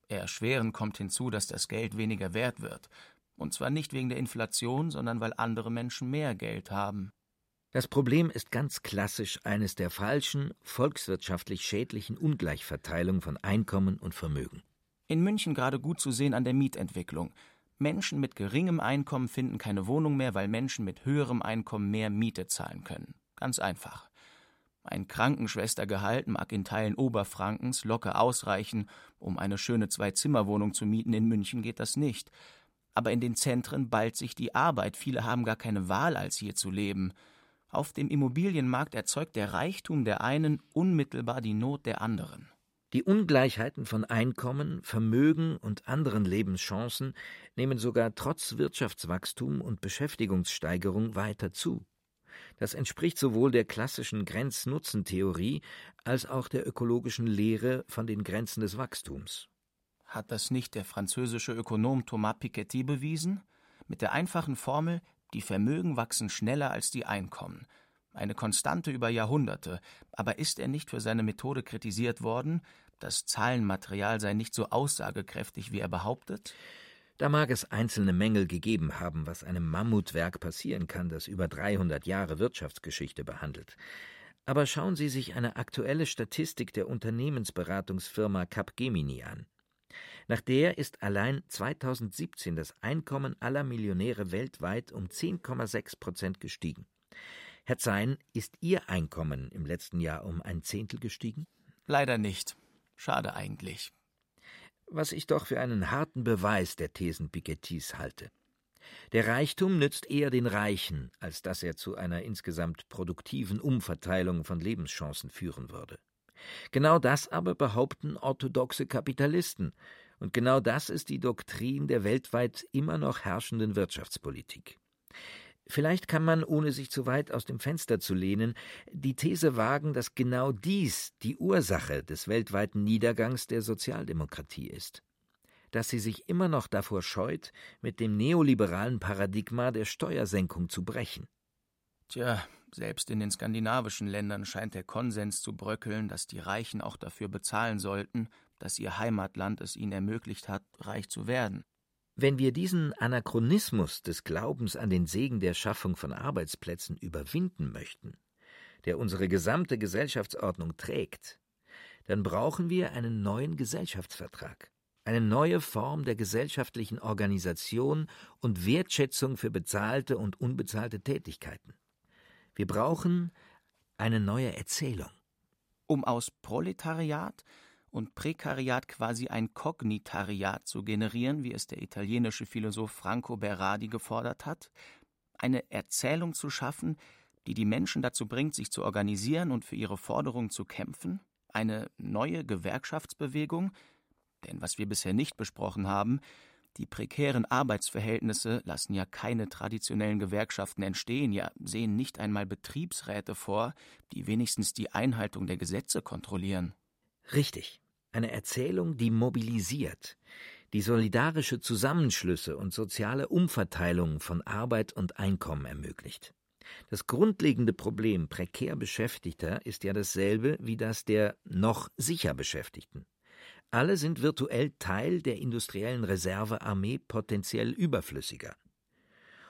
Erschwerend kommt hinzu, dass das Geld weniger wert wird. Und zwar nicht wegen der Inflation, sondern weil andere Menschen mehr Geld haben. Das Problem ist ganz klassisch eines der falschen, volkswirtschaftlich schädlichen Ungleichverteilung von Einkommen und Vermögen. In München gerade gut zu sehen an der Mietentwicklung. Menschen mit geringem Einkommen finden keine Wohnung mehr, weil Menschen mit höherem Einkommen mehr Miete zahlen können. Ganz einfach. Ein Krankenschwestergehalt mag in Teilen Oberfrankens locker ausreichen, um eine schöne Zwei-Zimmer-Wohnung zu mieten. In München geht das nicht. Aber in den Zentren ballt sich die Arbeit. Viele haben gar keine Wahl, als hier zu leben. Auf dem Immobilienmarkt erzeugt der Reichtum der einen unmittelbar die Not der anderen. Die Ungleichheiten von Einkommen, Vermögen und anderen Lebenschancen nehmen sogar trotz Wirtschaftswachstum und Beschäftigungssteigerung weiter zu. Das entspricht sowohl der klassischen Grenz-Nutzen-Theorie als auch der ökologischen Lehre von den Grenzen des Wachstums. Hat das nicht der französische Ökonom Thomas Piketty bewiesen? Mit der einfachen Formel die Vermögen wachsen schneller als die Einkommen. Eine Konstante über Jahrhunderte. Aber ist er nicht für seine Methode kritisiert worden? Das Zahlenmaterial sei nicht so aussagekräftig, wie er behauptet? Da mag es einzelne Mängel gegeben haben, was einem Mammutwerk passieren kann, das über 300 Jahre Wirtschaftsgeschichte behandelt. Aber schauen Sie sich eine aktuelle Statistik der Unternehmensberatungsfirma Capgemini an. Nach der ist allein 2017 das Einkommen aller Millionäre weltweit um 10,6 Prozent gestiegen. Herr Zein, ist Ihr Einkommen im letzten Jahr um ein Zehntel gestiegen? Leider nicht. Schade eigentlich. Was ich doch für einen harten Beweis der Thesen Pikettys halte. Der Reichtum nützt eher den Reichen, als dass er zu einer insgesamt produktiven Umverteilung von Lebenschancen führen würde. Genau das aber behaupten orthodoxe Kapitalisten, und genau das ist die Doktrin der weltweit immer noch herrschenden Wirtschaftspolitik. Vielleicht kann man, ohne sich zu weit aus dem Fenster zu lehnen, die These wagen, dass genau dies die Ursache des weltweiten Niedergangs der Sozialdemokratie ist. Dass sie sich immer noch davor scheut, mit dem neoliberalen Paradigma der Steuersenkung zu brechen. Tja, selbst in den skandinavischen Ländern scheint der Konsens zu bröckeln, dass die Reichen auch dafür bezahlen sollten, dass ihr Heimatland es ihnen ermöglicht hat, reich zu werden. Wenn wir diesen Anachronismus des Glaubens an den Segen der Schaffung von Arbeitsplätzen überwinden möchten, der unsere gesamte Gesellschaftsordnung trägt, dann brauchen wir einen neuen Gesellschaftsvertrag, eine neue Form der gesellschaftlichen Organisation und Wertschätzung für bezahlte und unbezahlte Tätigkeiten. Wir brauchen eine neue Erzählung. Um aus Proletariat und Prekariat quasi ein Kognitariat zu generieren, wie es der italienische Philosoph Franco Berardi gefordert hat, eine Erzählung zu schaffen, die die Menschen dazu bringt, sich zu organisieren und für ihre Forderungen zu kämpfen, eine neue Gewerkschaftsbewegung, denn was wir bisher nicht besprochen haben, die prekären Arbeitsverhältnisse lassen ja keine traditionellen Gewerkschaften entstehen, ja sehen nicht einmal Betriebsräte vor, die wenigstens die Einhaltung der Gesetze kontrollieren. Richtig. Eine Erzählung, die mobilisiert, die solidarische Zusammenschlüsse und soziale Umverteilung von Arbeit und Einkommen ermöglicht. Das grundlegende Problem prekär Beschäftigter ist ja dasselbe wie das der noch sicher Beschäftigten. Alle sind virtuell Teil der industriellen Reservearmee potenziell überflüssiger.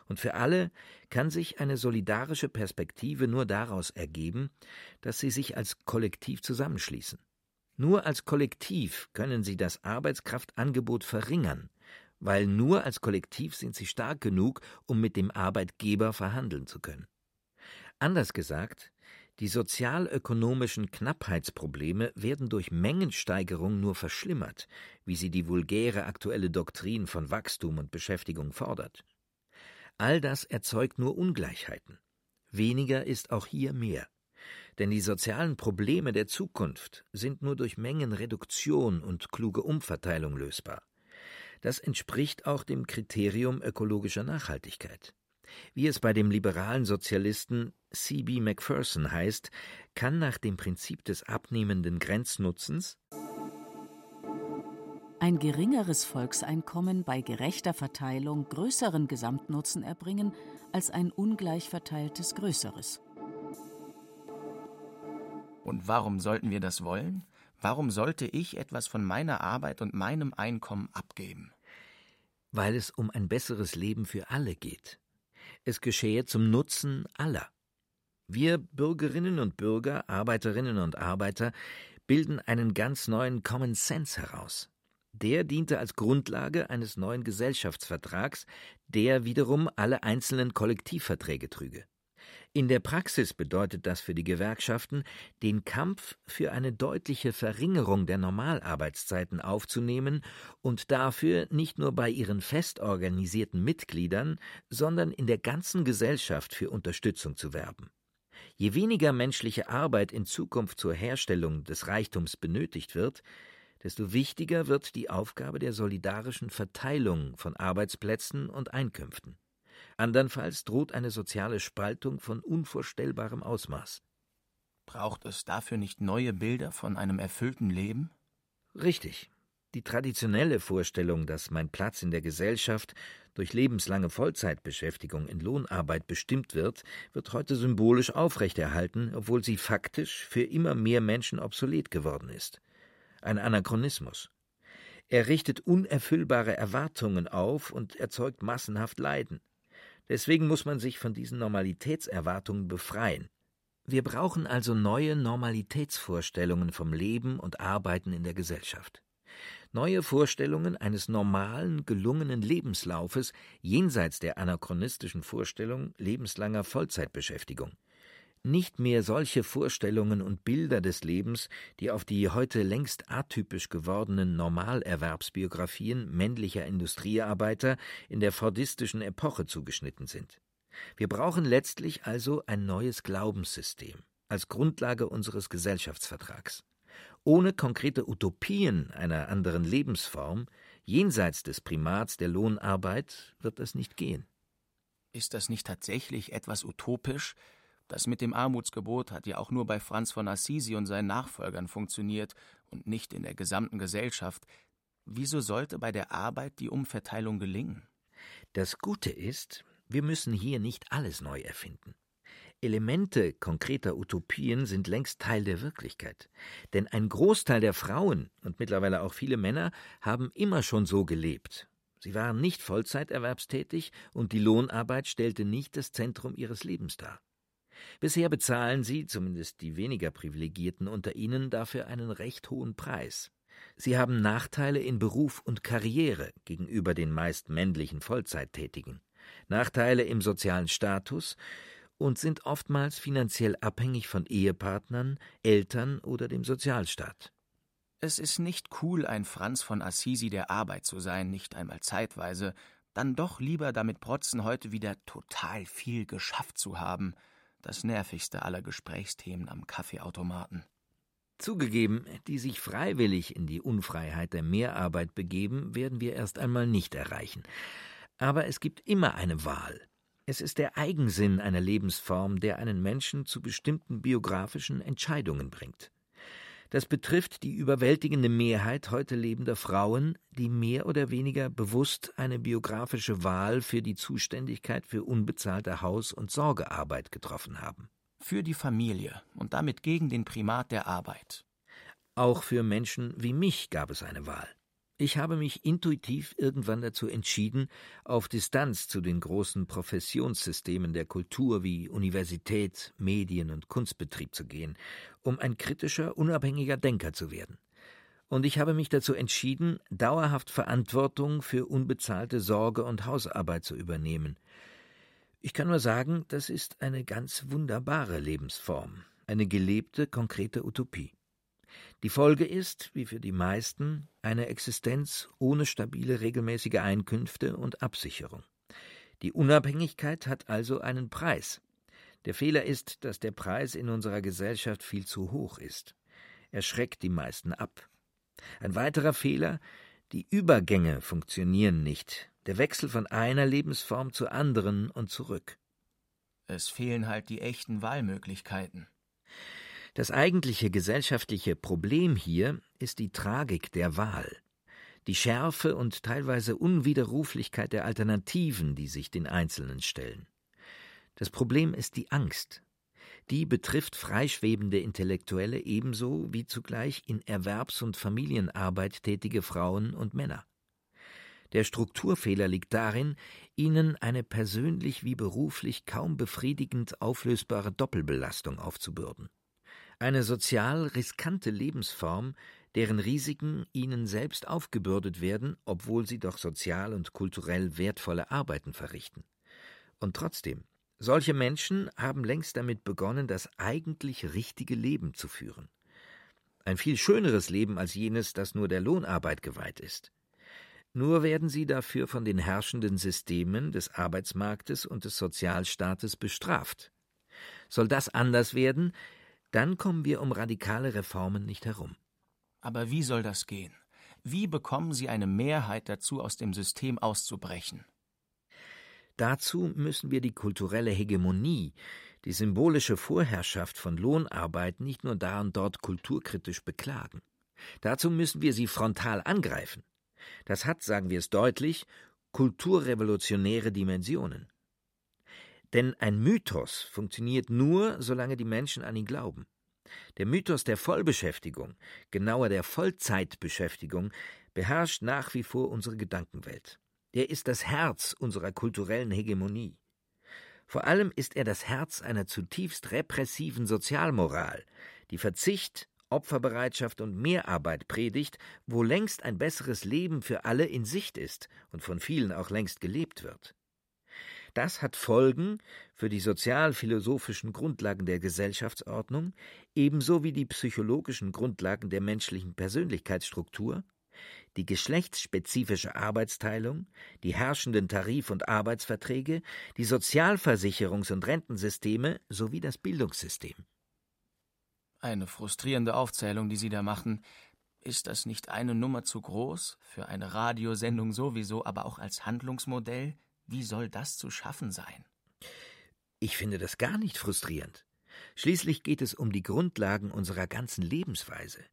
Und für alle kann sich eine solidarische Perspektive nur daraus ergeben, dass sie sich als Kollektiv zusammenschließen. Nur als Kollektiv können sie das Arbeitskraftangebot verringern, weil nur als Kollektiv sind sie stark genug, um mit dem Arbeitgeber verhandeln zu können. Anders gesagt, die sozialökonomischen Knappheitsprobleme werden durch Mengensteigerung nur verschlimmert, wie sie die vulgäre aktuelle Doktrin von Wachstum und Beschäftigung fordert. All das erzeugt nur Ungleichheiten. Weniger ist auch hier mehr. Denn die sozialen Probleme der Zukunft sind nur durch Mengenreduktion und kluge Umverteilung lösbar. Das entspricht auch dem Kriterium ökologischer Nachhaltigkeit. Wie es bei dem liberalen Sozialisten C.B. Macpherson heißt, kann nach dem Prinzip des abnehmenden Grenznutzens ein geringeres Volkseinkommen bei gerechter Verteilung größeren Gesamtnutzen erbringen als ein ungleich verteiltes größeres. Und warum sollten wir das wollen? Warum sollte ich etwas von meiner Arbeit und meinem Einkommen abgeben? Weil es um ein besseres Leben für alle geht. Es geschehe zum Nutzen aller. Wir Bürgerinnen und Bürger, Arbeiterinnen und Arbeiter bilden einen ganz neuen Common Sense heraus. Der diente als Grundlage eines neuen Gesellschaftsvertrags, der wiederum alle einzelnen Kollektivverträge trüge. In der Praxis bedeutet das für die Gewerkschaften, den Kampf für eine deutliche Verringerung der Normalarbeitszeiten aufzunehmen und dafür nicht nur bei ihren fest organisierten Mitgliedern, sondern in der ganzen Gesellschaft für Unterstützung zu werben. Je weniger menschliche Arbeit in Zukunft zur Herstellung des Reichtums benötigt wird, desto wichtiger wird die Aufgabe der solidarischen Verteilung von Arbeitsplätzen und Einkünften. Andernfalls droht eine soziale Spaltung von unvorstellbarem Ausmaß. Braucht es dafür nicht neue Bilder von einem erfüllten Leben? Richtig. Die traditionelle Vorstellung, dass mein Platz in der Gesellschaft durch lebenslange Vollzeitbeschäftigung in Lohnarbeit bestimmt wird, wird heute symbolisch aufrechterhalten, obwohl sie faktisch für immer mehr Menschen obsolet geworden ist ein Anachronismus. Er richtet unerfüllbare Erwartungen auf und erzeugt massenhaft Leiden. Deswegen muss man sich von diesen Normalitätserwartungen befreien. Wir brauchen also neue Normalitätsvorstellungen vom Leben und Arbeiten in der Gesellschaft. Neue Vorstellungen eines normalen, gelungenen Lebenslaufes jenseits der anachronistischen Vorstellung lebenslanger Vollzeitbeschäftigung nicht mehr solche Vorstellungen und Bilder des Lebens, die auf die heute längst atypisch gewordenen Normalerwerbsbiografien männlicher Industriearbeiter in der fordistischen Epoche zugeschnitten sind. Wir brauchen letztlich also ein neues Glaubenssystem als Grundlage unseres Gesellschaftsvertrags. Ohne konkrete Utopien einer anderen Lebensform, jenseits des Primats der Lohnarbeit, wird es nicht gehen. Ist das nicht tatsächlich etwas utopisch, das mit dem Armutsgebot hat ja auch nur bei Franz von Assisi und seinen Nachfolgern funktioniert und nicht in der gesamten Gesellschaft. Wieso sollte bei der Arbeit die Umverteilung gelingen? Das Gute ist, wir müssen hier nicht alles neu erfinden. Elemente konkreter Utopien sind längst Teil der Wirklichkeit. Denn ein Großteil der Frauen und mittlerweile auch viele Männer haben immer schon so gelebt. Sie waren nicht Vollzeiterwerbstätig und die Lohnarbeit stellte nicht das Zentrum ihres Lebens dar. Bisher bezahlen sie, zumindest die weniger Privilegierten unter ihnen, dafür einen recht hohen Preis. Sie haben Nachteile in Beruf und Karriere gegenüber den meist männlichen Vollzeittätigen, Nachteile im sozialen Status und sind oftmals finanziell abhängig von Ehepartnern, Eltern oder dem Sozialstaat. Es ist nicht cool, ein Franz von Assisi der Arbeit zu sein, nicht einmal zeitweise, dann doch lieber damit protzen, heute wieder total viel geschafft zu haben – das nervigste aller Gesprächsthemen am Kaffeeautomaten. Zugegeben, die sich freiwillig in die Unfreiheit der Mehrarbeit begeben, werden wir erst einmal nicht erreichen. Aber es gibt immer eine Wahl. Es ist der Eigensinn einer Lebensform, der einen Menschen zu bestimmten biografischen Entscheidungen bringt. Das betrifft die überwältigende Mehrheit heute lebender Frauen, die mehr oder weniger bewusst eine biografische Wahl für die Zuständigkeit für unbezahlte Haus- und Sorgearbeit getroffen haben. Für die Familie und damit gegen den Primat der Arbeit. Auch für Menschen wie mich gab es eine Wahl. Ich habe mich intuitiv irgendwann dazu entschieden, auf Distanz zu den großen Professionssystemen der Kultur wie Universität, Medien und Kunstbetrieb zu gehen, um ein kritischer, unabhängiger Denker zu werden. Und ich habe mich dazu entschieden, dauerhaft Verantwortung für unbezahlte Sorge und Hausarbeit zu übernehmen. Ich kann nur sagen, das ist eine ganz wunderbare Lebensform, eine gelebte, konkrete Utopie. Die Folge ist, wie für die meisten, eine Existenz ohne stabile regelmäßige Einkünfte und Absicherung. Die Unabhängigkeit hat also einen Preis. Der Fehler ist, dass der Preis in unserer Gesellschaft viel zu hoch ist. Er schreckt die meisten ab. Ein weiterer Fehler, die Übergänge funktionieren nicht, der Wechsel von einer Lebensform zur anderen und zurück. Es fehlen halt die echten Wahlmöglichkeiten. Das eigentliche gesellschaftliche Problem hier ist die Tragik der Wahl, die Schärfe und teilweise Unwiderruflichkeit der Alternativen, die sich den Einzelnen stellen. Das Problem ist die Angst. Die betrifft freischwebende Intellektuelle ebenso wie zugleich in Erwerbs- und Familienarbeit tätige Frauen und Männer. Der Strukturfehler liegt darin, ihnen eine persönlich wie beruflich kaum befriedigend auflösbare Doppelbelastung aufzubürden eine sozial riskante Lebensform, deren Risiken ihnen selbst aufgebürdet werden, obwohl sie doch sozial und kulturell wertvolle Arbeiten verrichten. Und trotzdem, solche Menschen haben längst damit begonnen, das eigentlich richtige Leben zu führen. Ein viel schöneres Leben als jenes, das nur der Lohnarbeit geweiht ist. Nur werden sie dafür von den herrschenden Systemen des Arbeitsmarktes und des Sozialstaates bestraft. Soll das anders werden, dann kommen wir um radikale Reformen nicht herum. Aber wie soll das gehen? Wie bekommen Sie eine Mehrheit dazu, aus dem System auszubrechen? Dazu müssen wir die kulturelle Hegemonie, die symbolische Vorherrschaft von Lohnarbeit nicht nur da und dort kulturkritisch beklagen. Dazu müssen wir sie frontal angreifen. Das hat, sagen wir es deutlich, kulturrevolutionäre Dimensionen. Denn ein Mythos funktioniert nur, solange die Menschen an ihn glauben. Der Mythos der Vollbeschäftigung, genauer der Vollzeitbeschäftigung, beherrscht nach wie vor unsere Gedankenwelt. Er ist das Herz unserer kulturellen Hegemonie. Vor allem ist er das Herz einer zutiefst repressiven Sozialmoral, die Verzicht, Opferbereitschaft und Mehrarbeit predigt, wo längst ein besseres Leben für alle in Sicht ist und von vielen auch längst gelebt wird. Das hat Folgen für die sozialphilosophischen Grundlagen der Gesellschaftsordnung, ebenso wie die psychologischen Grundlagen der menschlichen Persönlichkeitsstruktur, die geschlechtsspezifische Arbeitsteilung, die herrschenden Tarif- und Arbeitsverträge, die Sozialversicherungs- und Rentensysteme sowie das Bildungssystem. Eine frustrierende Aufzählung, die Sie da machen. Ist das nicht eine Nummer zu groß? Für eine Radiosendung sowieso, aber auch als Handlungsmodell? Wie soll das zu schaffen sein? Ich finde das gar nicht frustrierend. Schließlich geht es um die Grundlagen unserer ganzen Lebensweise.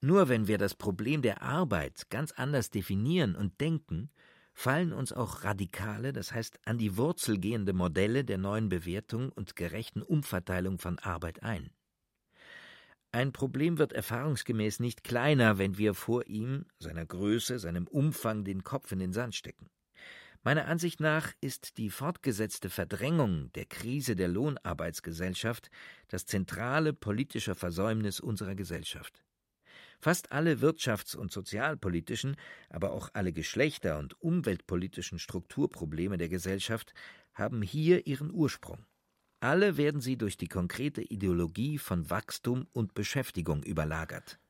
Nur wenn wir das Problem der Arbeit ganz anders definieren und denken, fallen uns auch radikale, das heißt an die Wurzel gehende Modelle der neuen Bewertung und gerechten Umverteilung von Arbeit ein. Ein Problem wird erfahrungsgemäß nicht kleiner, wenn wir vor ihm, seiner Größe, seinem Umfang den Kopf in den Sand stecken. Meiner Ansicht nach ist die fortgesetzte Verdrängung der Krise der Lohnarbeitsgesellschaft das zentrale politische Versäumnis unserer Gesellschaft. Fast alle wirtschafts- und sozialpolitischen, aber auch alle geschlechter- und umweltpolitischen Strukturprobleme der Gesellschaft haben hier ihren Ursprung. Alle werden sie durch die konkrete Ideologie von Wachstum und Beschäftigung überlagert.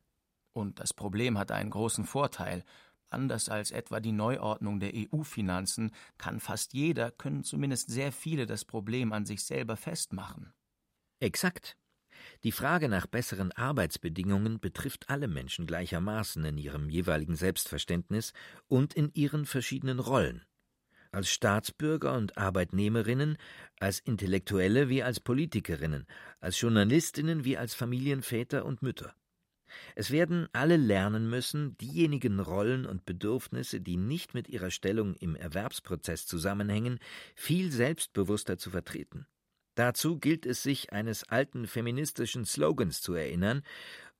Und das Problem hat einen großen Vorteil, Anders als etwa die Neuordnung der EU-Finanzen kann fast jeder, können zumindest sehr viele das Problem an sich selber festmachen. Exakt. Die Frage nach besseren Arbeitsbedingungen betrifft alle Menschen gleichermaßen in ihrem jeweiligen Selbstverständnis und in ihren verschiedenen Rollen. Als Staatsbürger und Arbeitnehmerinnen, als Intellektuelle wie als Politikerinnen, als Journalistinnen wie als Familienväter und Mütter. Es werden alle lernen müssen, diejenigen Rollen und Bedürfnisse, die nicht mit ihrer Stellung im Erwerbsprozess zusammenhängen, viel selbstbewusster zu vertreten. Dazu gilt es sich eines alten feministischen Slogans zu erinnern,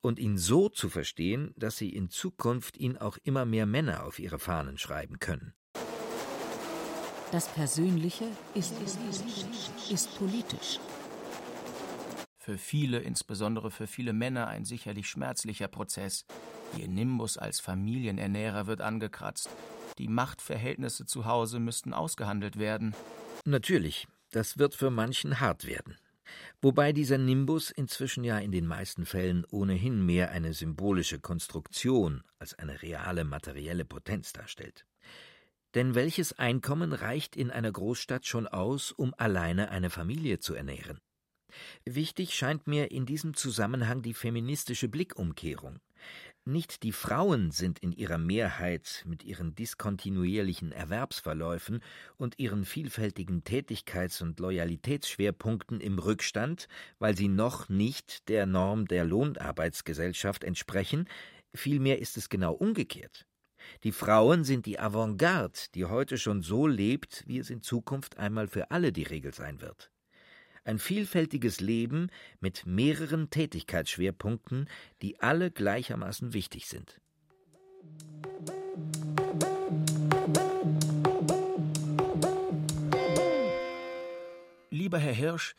und ihn so zu verstehen, dass sie in Zukunft ihn auch immer mehr Männer auf ihre Fahnen schreiben können. Das Persönliche ist, ist, ist, ist politisch. Für viele, insbesondere für viele Männer, ein sicherlich schmerzlicher Prozess. Ihr Nimbus als Familienernährer wird angekratzt. Die Machtverhältnisse zu Hause müssten ausgehandelt werden. Natürlich, das wird für manchen hart werden. Wobei dieser Nimbus inzwischen ja in den meisten Fällen ohnehin mehr eine symbolische Konstruktion als eine reale materielle Potenz darstellt. Denn welches Einkommen reicht in einer Großstadt schon aus, um alleine eine Familie zu ernähren? Wichtig scheint mir in diesem Zusammenhang die feministische Blickumkehrung. Nicht die Frauen sind in ihrer Mehrheit mit ihren diskontinuierlichen Erwerbsverläufen und ihren vielfältigen Tätigkeits- und Loyalitätsschwerpunkten im Rückstand, weil sie noch nicht der Norm der Lohnarbeitsgesellschaft entsprechen, vielmehr ist es genau umgekehrt. Die Frauen sind die Avantgarde, die heute schon so lebt, wie es in Zukunft einmal für alle die Regel sein wird ein vielfältiges Leben mit mehreren Tätigkeitsschwerpunkten, die alle gleichermaßen wichtig sind. Lieber Herr Hirsch,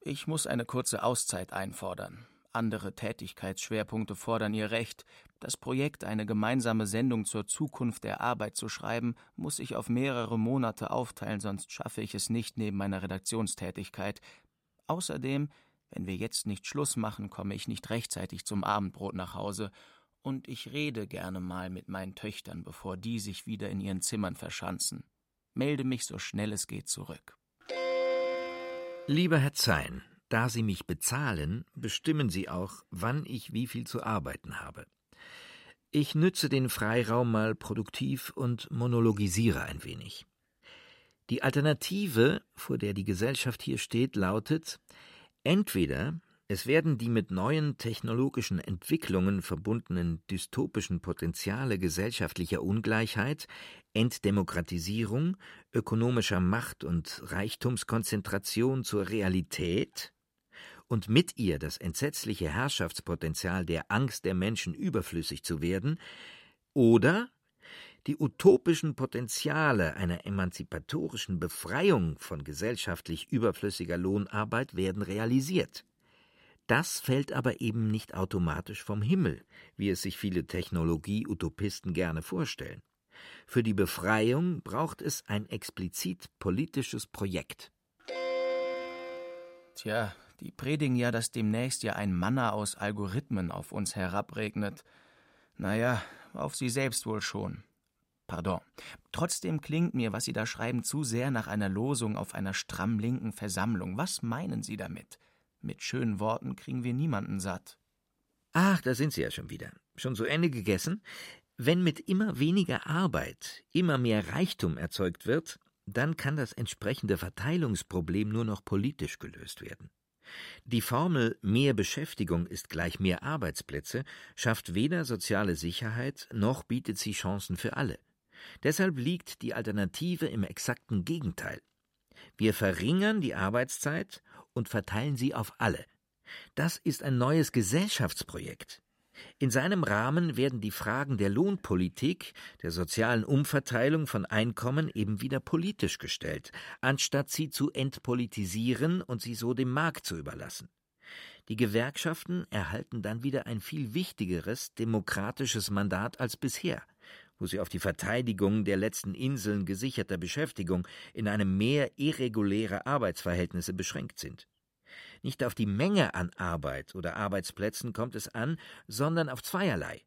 ich muss eine kurze Auszeit einfordern. Andere Tätigkeitsschwerpunkte fordern ihr Recht. Das Projekt, eine gemeinsame Sendung zur Zukunft der Arbeit zu schreiben, muss ich auf mehrere Monate aufteilen, sonst schaffe ich es nicht neben meiner Redaktionstätigkeit. Außerdem, wenn wir jetzt nicht Schluss machen, komme ich nicht rechtzeitig zum Abendbrot nach Hause, und ich rede gerne mal mit meinen Töchtern, bevor die sich wieder in ihren Zimmern verschanzen. Melde mich so schnell es geht zurück. Lieber Herr Zein, da Sie mich bezahlen, bestimmen Sie auch, wann ich wie viel zu arbeiten habe. Ich nütze den Freiraum mal produktiv und monologisiere ein wenig. Die Alternative, vor der die Gesellschaft hier steht, lautet entweder es werden die mit neuen technologischen Entwicklungen verbundenen dystopischen Potenziale gesellschaftlicher Ungleichheit, Entdemokratisierung, ökonomischer Macht und Reichtumskonzentration zur Realität und mit ihr das entsetzliche Herrschaftspotenzial der Angst der Menschen überflüssig zu werden, oder die utopischen Potenziale einer emanzipatorischen Befreiung von gesellschaftlich überflüssiger Lohnarbeit werden realisiert. Das fällt aber eben nicht automatisch vom Himmel, wie es sich viele Technologie-Utopisten gerne vorstellen. Für die Befreiung braucht es ein explizit politisches Projekt. Tja, die predigen ja, dass demnächst ja ein Manna aus Algorithmen auf uns herabregnet. Naja, auf sie selbst wohl schon. Pardon. Trotzdem klingt mir, was Sie da schreiben, zu sehr nach einer Losung auf einer stramm linken Versammlung. Was meinen Sie damit? Mit schönen Worten kriegen wir niemanden satt. Ach, da sind Sie ja schon wieder. Schon zu Ende gegessen? Wenn mit immer weniger Arbeit immer mehr Reichtum erzeugt wird, dann kann das entsprechende Verteilungsproblem nur noch politisch gelöst werden. Die Formel mehr Beschäftigung ist gleich mehr Arbeitsplätze schafft weder soziale Sicherheit noch bietet sie Chancen für alle. Deshalb liegt die Alternative im exakten Gegenteil. Wir verringern die Arbeitszeit und verteilen sie auf alle. Das ist ein neues Gesellschaftsprojekt. In seinem Rahmen werden die Fragen der Lohnpolitik, der sozialen Umverteilung von Einkommen eben wieder politisch gestellt, anstatt sie zu entpolitisieren und sie so dem Markt zu überlassen. Die Gewerkschaften erhalten dann wieder ein viel wichtigeres demokratisches Mandat als bisher wo sie auf die Verteidigung der letzten Inseln gesicherter Beschäftigung in einem Meer irregulärer Arbeitsverhältnisse beschränkt sind. Nicht auf die Menge an Arbeit oder Arbeitsplätzen kommt es an, sondern auf zweierlei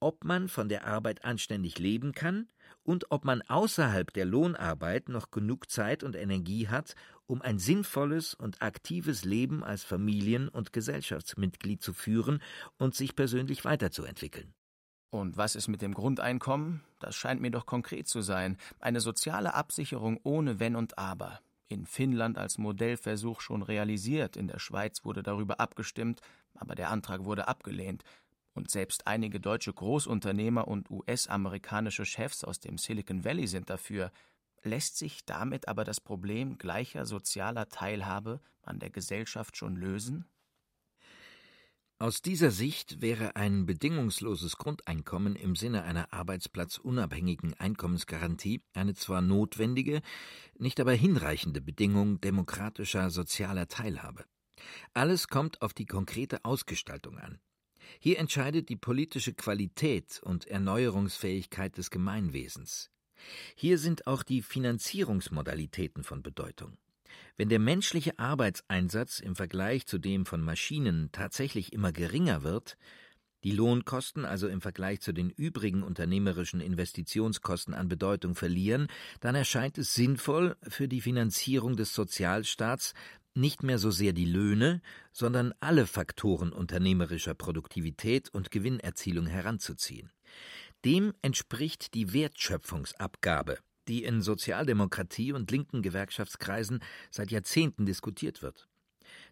ob man von der Arbeit anständig leben kann und ob man außerhalb der Lohnarbeit noch genug Zeit und Energie hat, um ein sinnvolles und aktives Leben als Familien- und Gesellschaftsmitglied zu führen und sich persönlich weiterzuentwickeln. Und was ist mit dem Grundeinkommen? Das scheint mir doch konkret zu sein. Eine soziale Absicherung ohne Wenn und Aber. In Finnland als Modellversuch schon realisiert, in der Schweiz wurde darüber abgestimmt, aber der Antrag wurde abgelehnt. Und selbst einige deutsche Großunternehmer und US-amerikanische Chefs aus dem Silicon Valley sind dafür. Lässt sich damit aber das Problem gleicher sozialer Teilhabe an der Gesellschaft schon lösen? Aus dieser Sicht wäre ein bedingungsloses Grundeinkommen im Sinne einer arbeitsplatzunabhängigen Einkommensgarantie eine zwar notwendige, nicht aber hinreichende Bedingung demokratischer sozialer Teilhabe. Alles kommt auf die konkrete Ausgestaltung an. Hier entscheidet die politische Qualität und Erneuerungsfähigkeit des Gemeinwesens. Hier sind auch die Finanzierungsmodalitäten von Bedeutung. Wenn der menschliche Arbeitseinsatz im Vergleich zu dem von Maschinen tatsächlich immer geringer wird, die Lohnkosten also im Vergleich zu den übrigen unternehmerischen Investitionskosten an Bedeutung verlieren, dann erscheint es sinnvoll, für die Finanzierung des Sozialstaats nicht mehr so sehr die Löhne, sondern alle Faktoren unternehmerischer Produktivität und Gewinnerzielung heranzuziehen. Dem entspricht die Wertschöpfungsabgabe, die in Sozialdemokratie und linken Gewerkschaftskreisen seit Jahrzehnten diskutiert wird.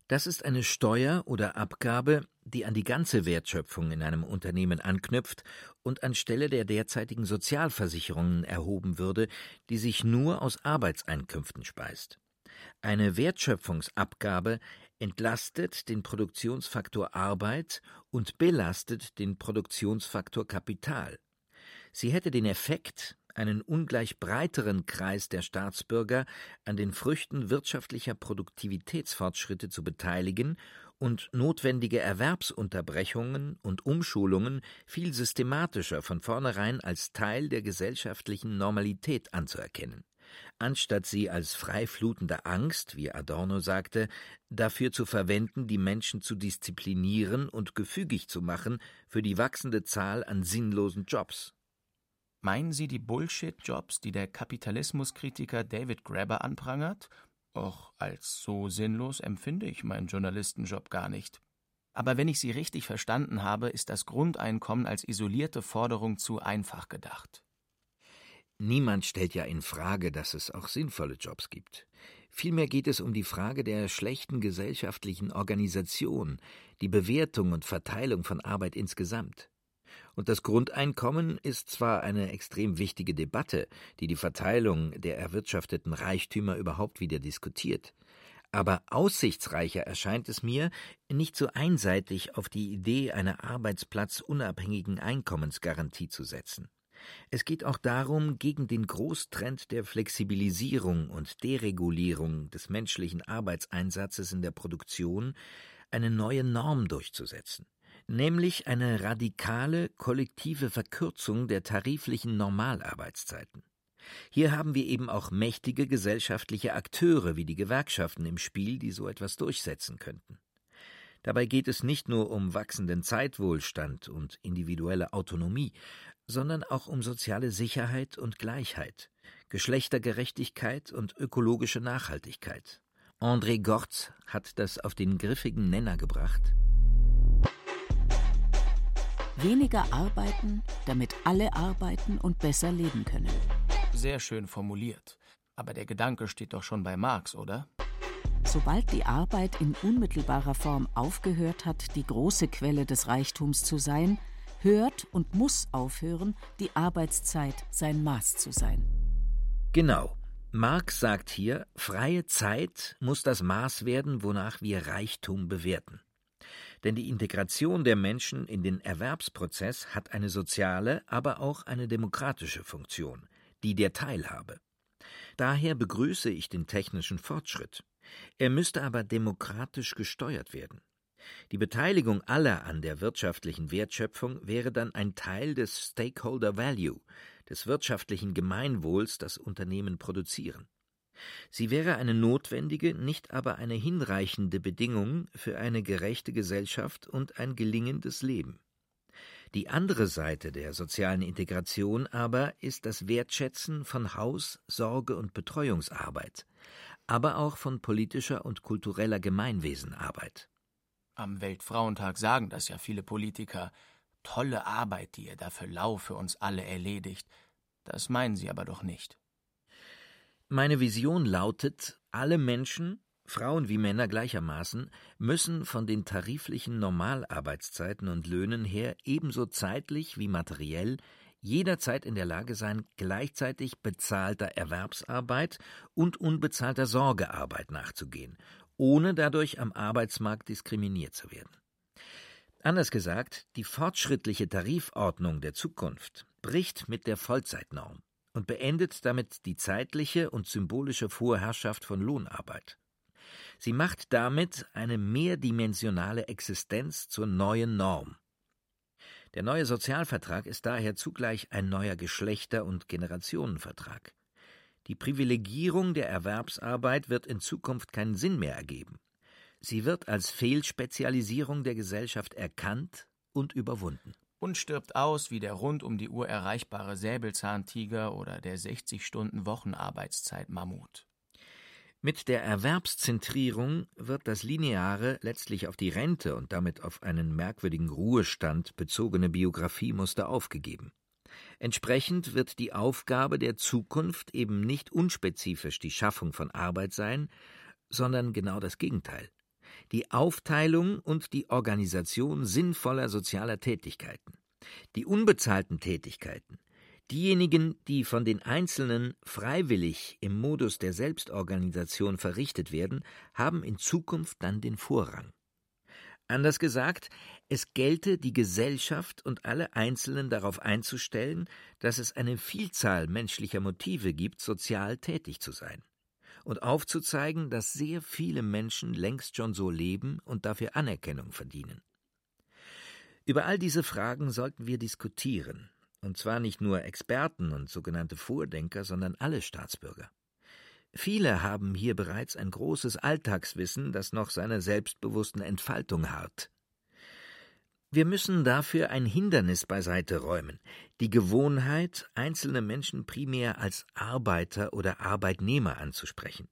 Das ist eine Steuer oder Abgabe, die an die ganze Wertschöpfung in einem Unternehmen anknüpft und anstelle der derzeitigen Sozialversicherungen erhoben würde, die sich nur aus Arbeitseinkünften speist. Eine Wertschöpfungsabgabe entlastet den Produktionsfaktor Arbeit und belastet den Produktionsfaktor Kapital. Sie hätte den Effekt, einen ungleich breiteren Kreis der Staatsbürger an den Früchten wirtschaftlicher Produktivitätsfortschritte zu beteiligen und notwendige Erwerbsunterbrechungen und Umschulungen viel systematischer von vornherein als Teil der gesellschaftlichen Normalität anzuerkennen, anstatt sie als freiflutende Angst, wie Adorno sagte, dafür zu verwenden, die Menschen zu disziplinieren und gefügig zu machen für die wachsende Zahl an sinnlosen Jobs. Meinen Sie die Bullshit-Jobs, die der Kapitalismuskritiker David Grabber anprangert? Och, als so sinnlos empfinde ich meinen Journalistenjob gar nicht. Aber wenn ich Sie richtig verstanden habe, ist das Grundeinkommen als isolierte Forderung zu einfach gedacht. Niemand stellt ja in Frage, dass es auch sinnvolle Jobs gibt. Vielmehr geht es um die Frage der schlechten gesellschaftlichen Organisation, die Bewertung und Verteilung von Arbeit insgesamt. Und das Grundeinkommen ist zwar eine extrem wichtige Debatte, die die Verteilung der erwirtschafteten Reichtümer überhaupt wieder diskutiert, aber aussichtsreicher erscheint es mir, nicht so einseitig auf die Idee einer arbeitsplatzunabhängigen Einkommensgarantie zu setzen. Es geht auch darum, gegen den Großtrend der Flexibilisierung und Deregulierung des menschlichen Arbeitseinsatzes in der Produktion eine neue Norm durchzusetzen nämlich eine radikale kollektive Verkürzung der tariflichen Normalarbeitszeiten. Hier haben wir eben auch mächtige gesellschaftliche Akteure wie die Gewerkschaften im Spiel, die so etwas durchsetzen könnten. Dabei geht es nicht nur um wachsenden Zeitwohlstand und individuelle Autonomie, sondern auch um soziale Sicherheit und Gleichheit, Geschlechtergerechtigkeit und ökologische Nachhaltigkeit. André Gortz hat das auf den griffigen Nenner gebracht. Weniger arbeiten, damit alle arbeiten und besser leben können. Sehr schön formuliert. Aber der Gedanke steht doch schon bei Marx, oder? Sobald die Arbeit in unmittelbarer Form aufgehört hat, die große Quelle des Reichtums zu sein, hört und muss aufhören, die Arbeitszeit sein Maß zu sein. Genau. Marx sagt hier, freie Zeit muss das Maß werden, wonach wir Reichtum bewerten. Denn die Integration der Menschen in den Erwerbsprozess hat eine soziale, aber auch eine demokratische Funktion, die der Teilhabe. Daher begrüße ich den technischen Fortschritt. Er müsste aber demokratisch gesteuert werden. Die Beteiligung aller an der wirtschaftlichen Wertschöpfung wäre dann ein Teil des Stakeholder Value, des wirtschaftlichen Gemeinwohls, das Unternehmen produzieren. Sie wäre eine notwendige, nicht aber eine hinreichende Bedingung für eine gerechte Gesellschaft und ein gelingendes Leben. Die andere Seite der sozialen Integration aber ist das Wertschätzen von Haus-, Sorge- und Betreuungsarbeit, aber auch von politischer und kultureller Gemeinwesenarbeit. Am Weltfrauentag sagen das ja viele Politiker. Tolle Arbeit, die ihr da für Lau für uns alle erledigt. Das meinen sie aber doch nicht. Meine Vision lautet, alle Menschen, Frauen wie Männer gleichermaßen, müssen von den tariflichen Normalarbeitszeiten und Löhnen her ebenso zeitlich wie materiell jederzeit in der Lage sein, gleichzeitig bezahlter Erwerbsarbeit und unbezahlter Sorgearbeit nachzugehen, ohne dadurch am Arbeitsmarkt diskriminiert zu werden. Anders gesagt, die fortschrittliche Tarifordnung der Zukunft bricht mit der Vollzeitnorm und beendet damit die zeitliche und symbolische Vorherrschaft von Lohnarbeit. Sie macht damit eine mehrdimensionale Existenz zur neuen Norm. Der neue Sozialvertrag ist daher zugleich ein neuer Geschlechter- und Generationenvertrag. Die Privilegierung der Erwerbsarbeit wird in Zukunft keinen Sinn mehr ergeben. Sie wird als Fehlspezialisierung der Gesellschaft erkannt und überwunden. Und stirbt aus wie der rund um die Uhr erreichbare Säbelzahntiger oder der 60-Stunden-Wochenarbeitszeit-Mammut. Mit der Erwerbszentrierung wird das lineare, letztlich auf die Rente und damit auf einen merkwürdigen Ruhestand bezogene Biografiemuster aufgegeben. Entsprechend wird die Aufgabe der Zukunft eben nicht unspezifisch die Schaffung von Arbeit sein, sondern genau das Gegenteil die Aufteilung und die Organisation sinnvoller sozialer Tätigkeiten. Die unbezahlten Tätigkeiten, diejenigen, die von den Einzelnen freiwillig im Modus der Selbstorganisation verrichtet werden, haben in Zukunft dann den Vorrang. Anders gesagt, es gelte die Gesellschaft und alle Einzelnen darauf einzustellen, dass es eine Vielzahl menschlicher Motive gibt, sozial tätig zu sein und aufzuzeigen, dass sehr viele Menschen längst schon so leben und dafür Anerkennung verdienen. Über all diese Fragen sollten wir diskutieren, und zwar nicht nur Experten und sogenannte Vordenker, sondern alle Staatsbürger. Viele haben hier bereits ein großes Alltagswissen, das noch seiner selbstbewussten Entfaltung harrt. Wir müssen dafür ein Hindernis beiseite räumen, die Gewohnheit, einzelne Menschen primär als Arbeiter oder Arbeitnehmer anzusprechen.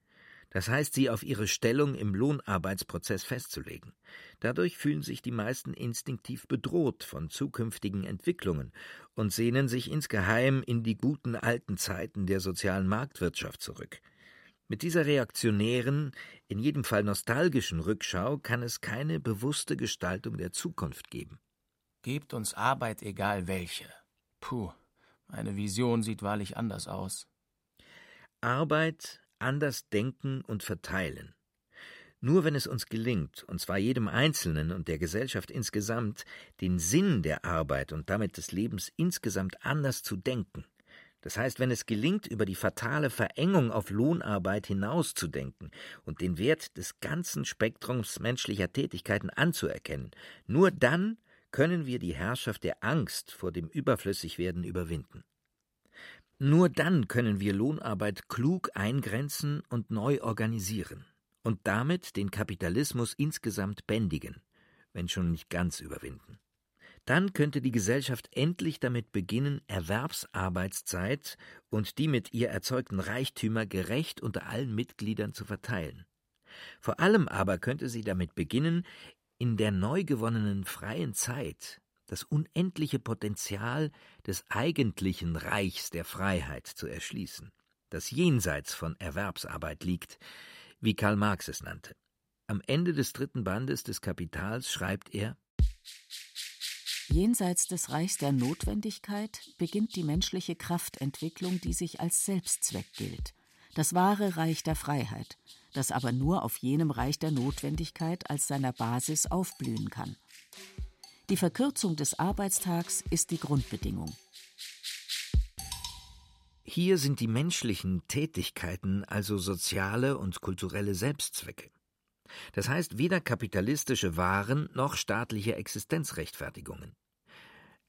Das heißt, sie auf ihre Stellung im Lohnarbeitsprozess festzulegen. Dadurch fühlen sich die meisten instinktiv bedroht von zukünftigen Entwicklungen und sehnen sich insgeheim in die guten alten Zeiten der sozialen Marktwirtschaft zurück. Mit dieser reaktionären, in jedem Fall nostalgischen Rückschau kann es keine bewusste Gestaltung der Zukunft geben. Gebt uns Arbeit, egal welche. Puh, meine Vision sieht wahrlich anders aus. Arbeit, anders denken und verteilen. Nur wenn es uns gelingt, und zwar jedem Einzelnen und der Gesellschaft insgesamt, den Sinn der Arbeit und damit des Lebens insgesamt anders zu denken, das heißt, wenn es gelingt, über die fatale Verengung auf Lohnarbeit hinauszudenken und den Wert des ganzen Spektrums menschlicher Tätigkeiten anzuerkennen, nur dann können wir die Herrschaft der Angst vor dem Überflüssigwerden überwinden. Nur dann können wir Lohnarbeit klug eingrenzen und neu organisieren und damit den Kapitalismus insgesamt bändigen, wenn schon nicht ganz überwinden. Dann könnte die Gesellschaft endlich damit beginnen, Erwerbsarbeitszeit und die mit ihr erzeugten Reichtümer gerecht unter allen Mitgliedern zu verteilen. Vor allem aber könnte sie damit beginnen, in der neu gewonnenen freien Zeit das unendliche Potenzial des eigentlichen Reichs der Freiheit zu erschließen, das jenseits von Erwerbsarbeit liegt, wie Karl Marx es nannte. Am Ende des dritten Bandes des Kapitals schreibt er Jenseits des Reichs der Notwendigkeit beginnt die menschliche Kraftentwicklung, die sich als Selbstzweck gilt. Das wahre Reich der Freiheit, das aber nur auf jenem Reich der Notwendigkeit als seiner Basis aufblühen kann. Die Verkürzung des Arbeitstags ist die Grundbedingung. Hier sind die menschlichen Tätigkeiten also soziale und kulturelle Selbstzwecke. Das heißt weder kapitalistische Waren noch staatliche Existenzrechtfertigungen.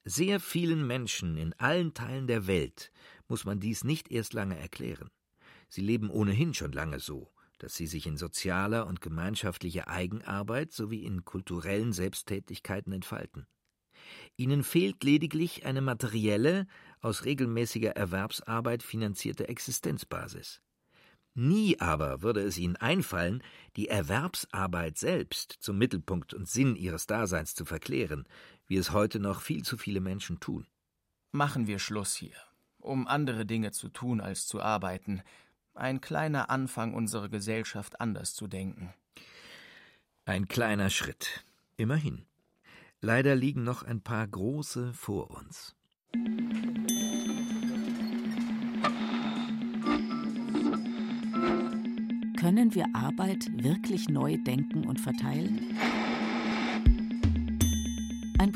Sehr vielen Menschen in allen Teilen der Welt muss man dies nicht erst lange erklären. Sie leben ohnehin schon lange so, dass sie sich in sozialer und gemeinschaftlicher Eigenarbeit sowie in kulturellen Selbsttätigkeiten entfalten. Ihnen fehlt lediglich eine materielle, aus regelmäßiger Erwerbsarbeit finanzierte Existenzbasis. Nie aber würde es ihnen einfallen, die Erwerbsarbeit selbst zum Mittelpunkt und Sinn ihres Daseins zu verklären, wie es heute noch viel zu viele Menschen tun. Machen wir Schluss hier, um andere Dinge zu tun als zu arbeiten. Ein kleiner Anfang, unsere Gesellschaft anders zu denken. Ein kleiner Schritt. Immerhin. Leider liegen noch ein paar große vor uns. Können wir Arbeit wirklich neu denken und verteilen?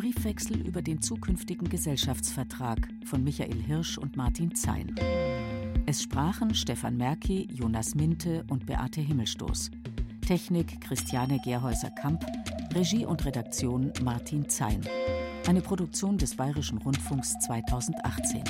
Briefwechsel über den zukünftigen Gesellschaftsvertrag von Michael Hirsch und Martin Zein. Es sprachen Stefan Merki, Jonas Minte und Beate Himmelstoß. Technik Christiane Gerhäuser-Kamp, Regie und Redaktion Martin Zein. Eine Produktion des Bayerischen Rundfunks 2018.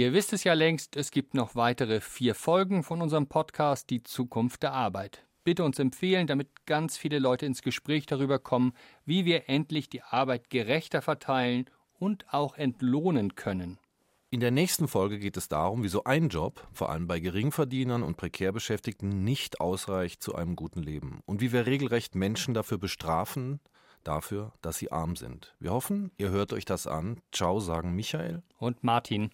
Ihr wisst es ja längst, es gibt noch weitere vier Folgen von unserem Podcast Die Zukunft der Arbeit. Bitte uns empfehlen, damit ganz viele Leute ins Gespräch darüber kommen, wie wir endlich die Arbeit gerechter verteilen und auch entlohnen können. In der nächsten Folge geht es darum, wieso ein Job, vor allem bei Geringverdienern und prekär Beschäftigten, nicht ausreicht zu einem guten Leben und wie wir regelrecht Menschen dafür bestrafen, dafür, dass sie arm sind. Wir hoffen, ihr hört euch das an. Ciao, sagen Michael und Martin.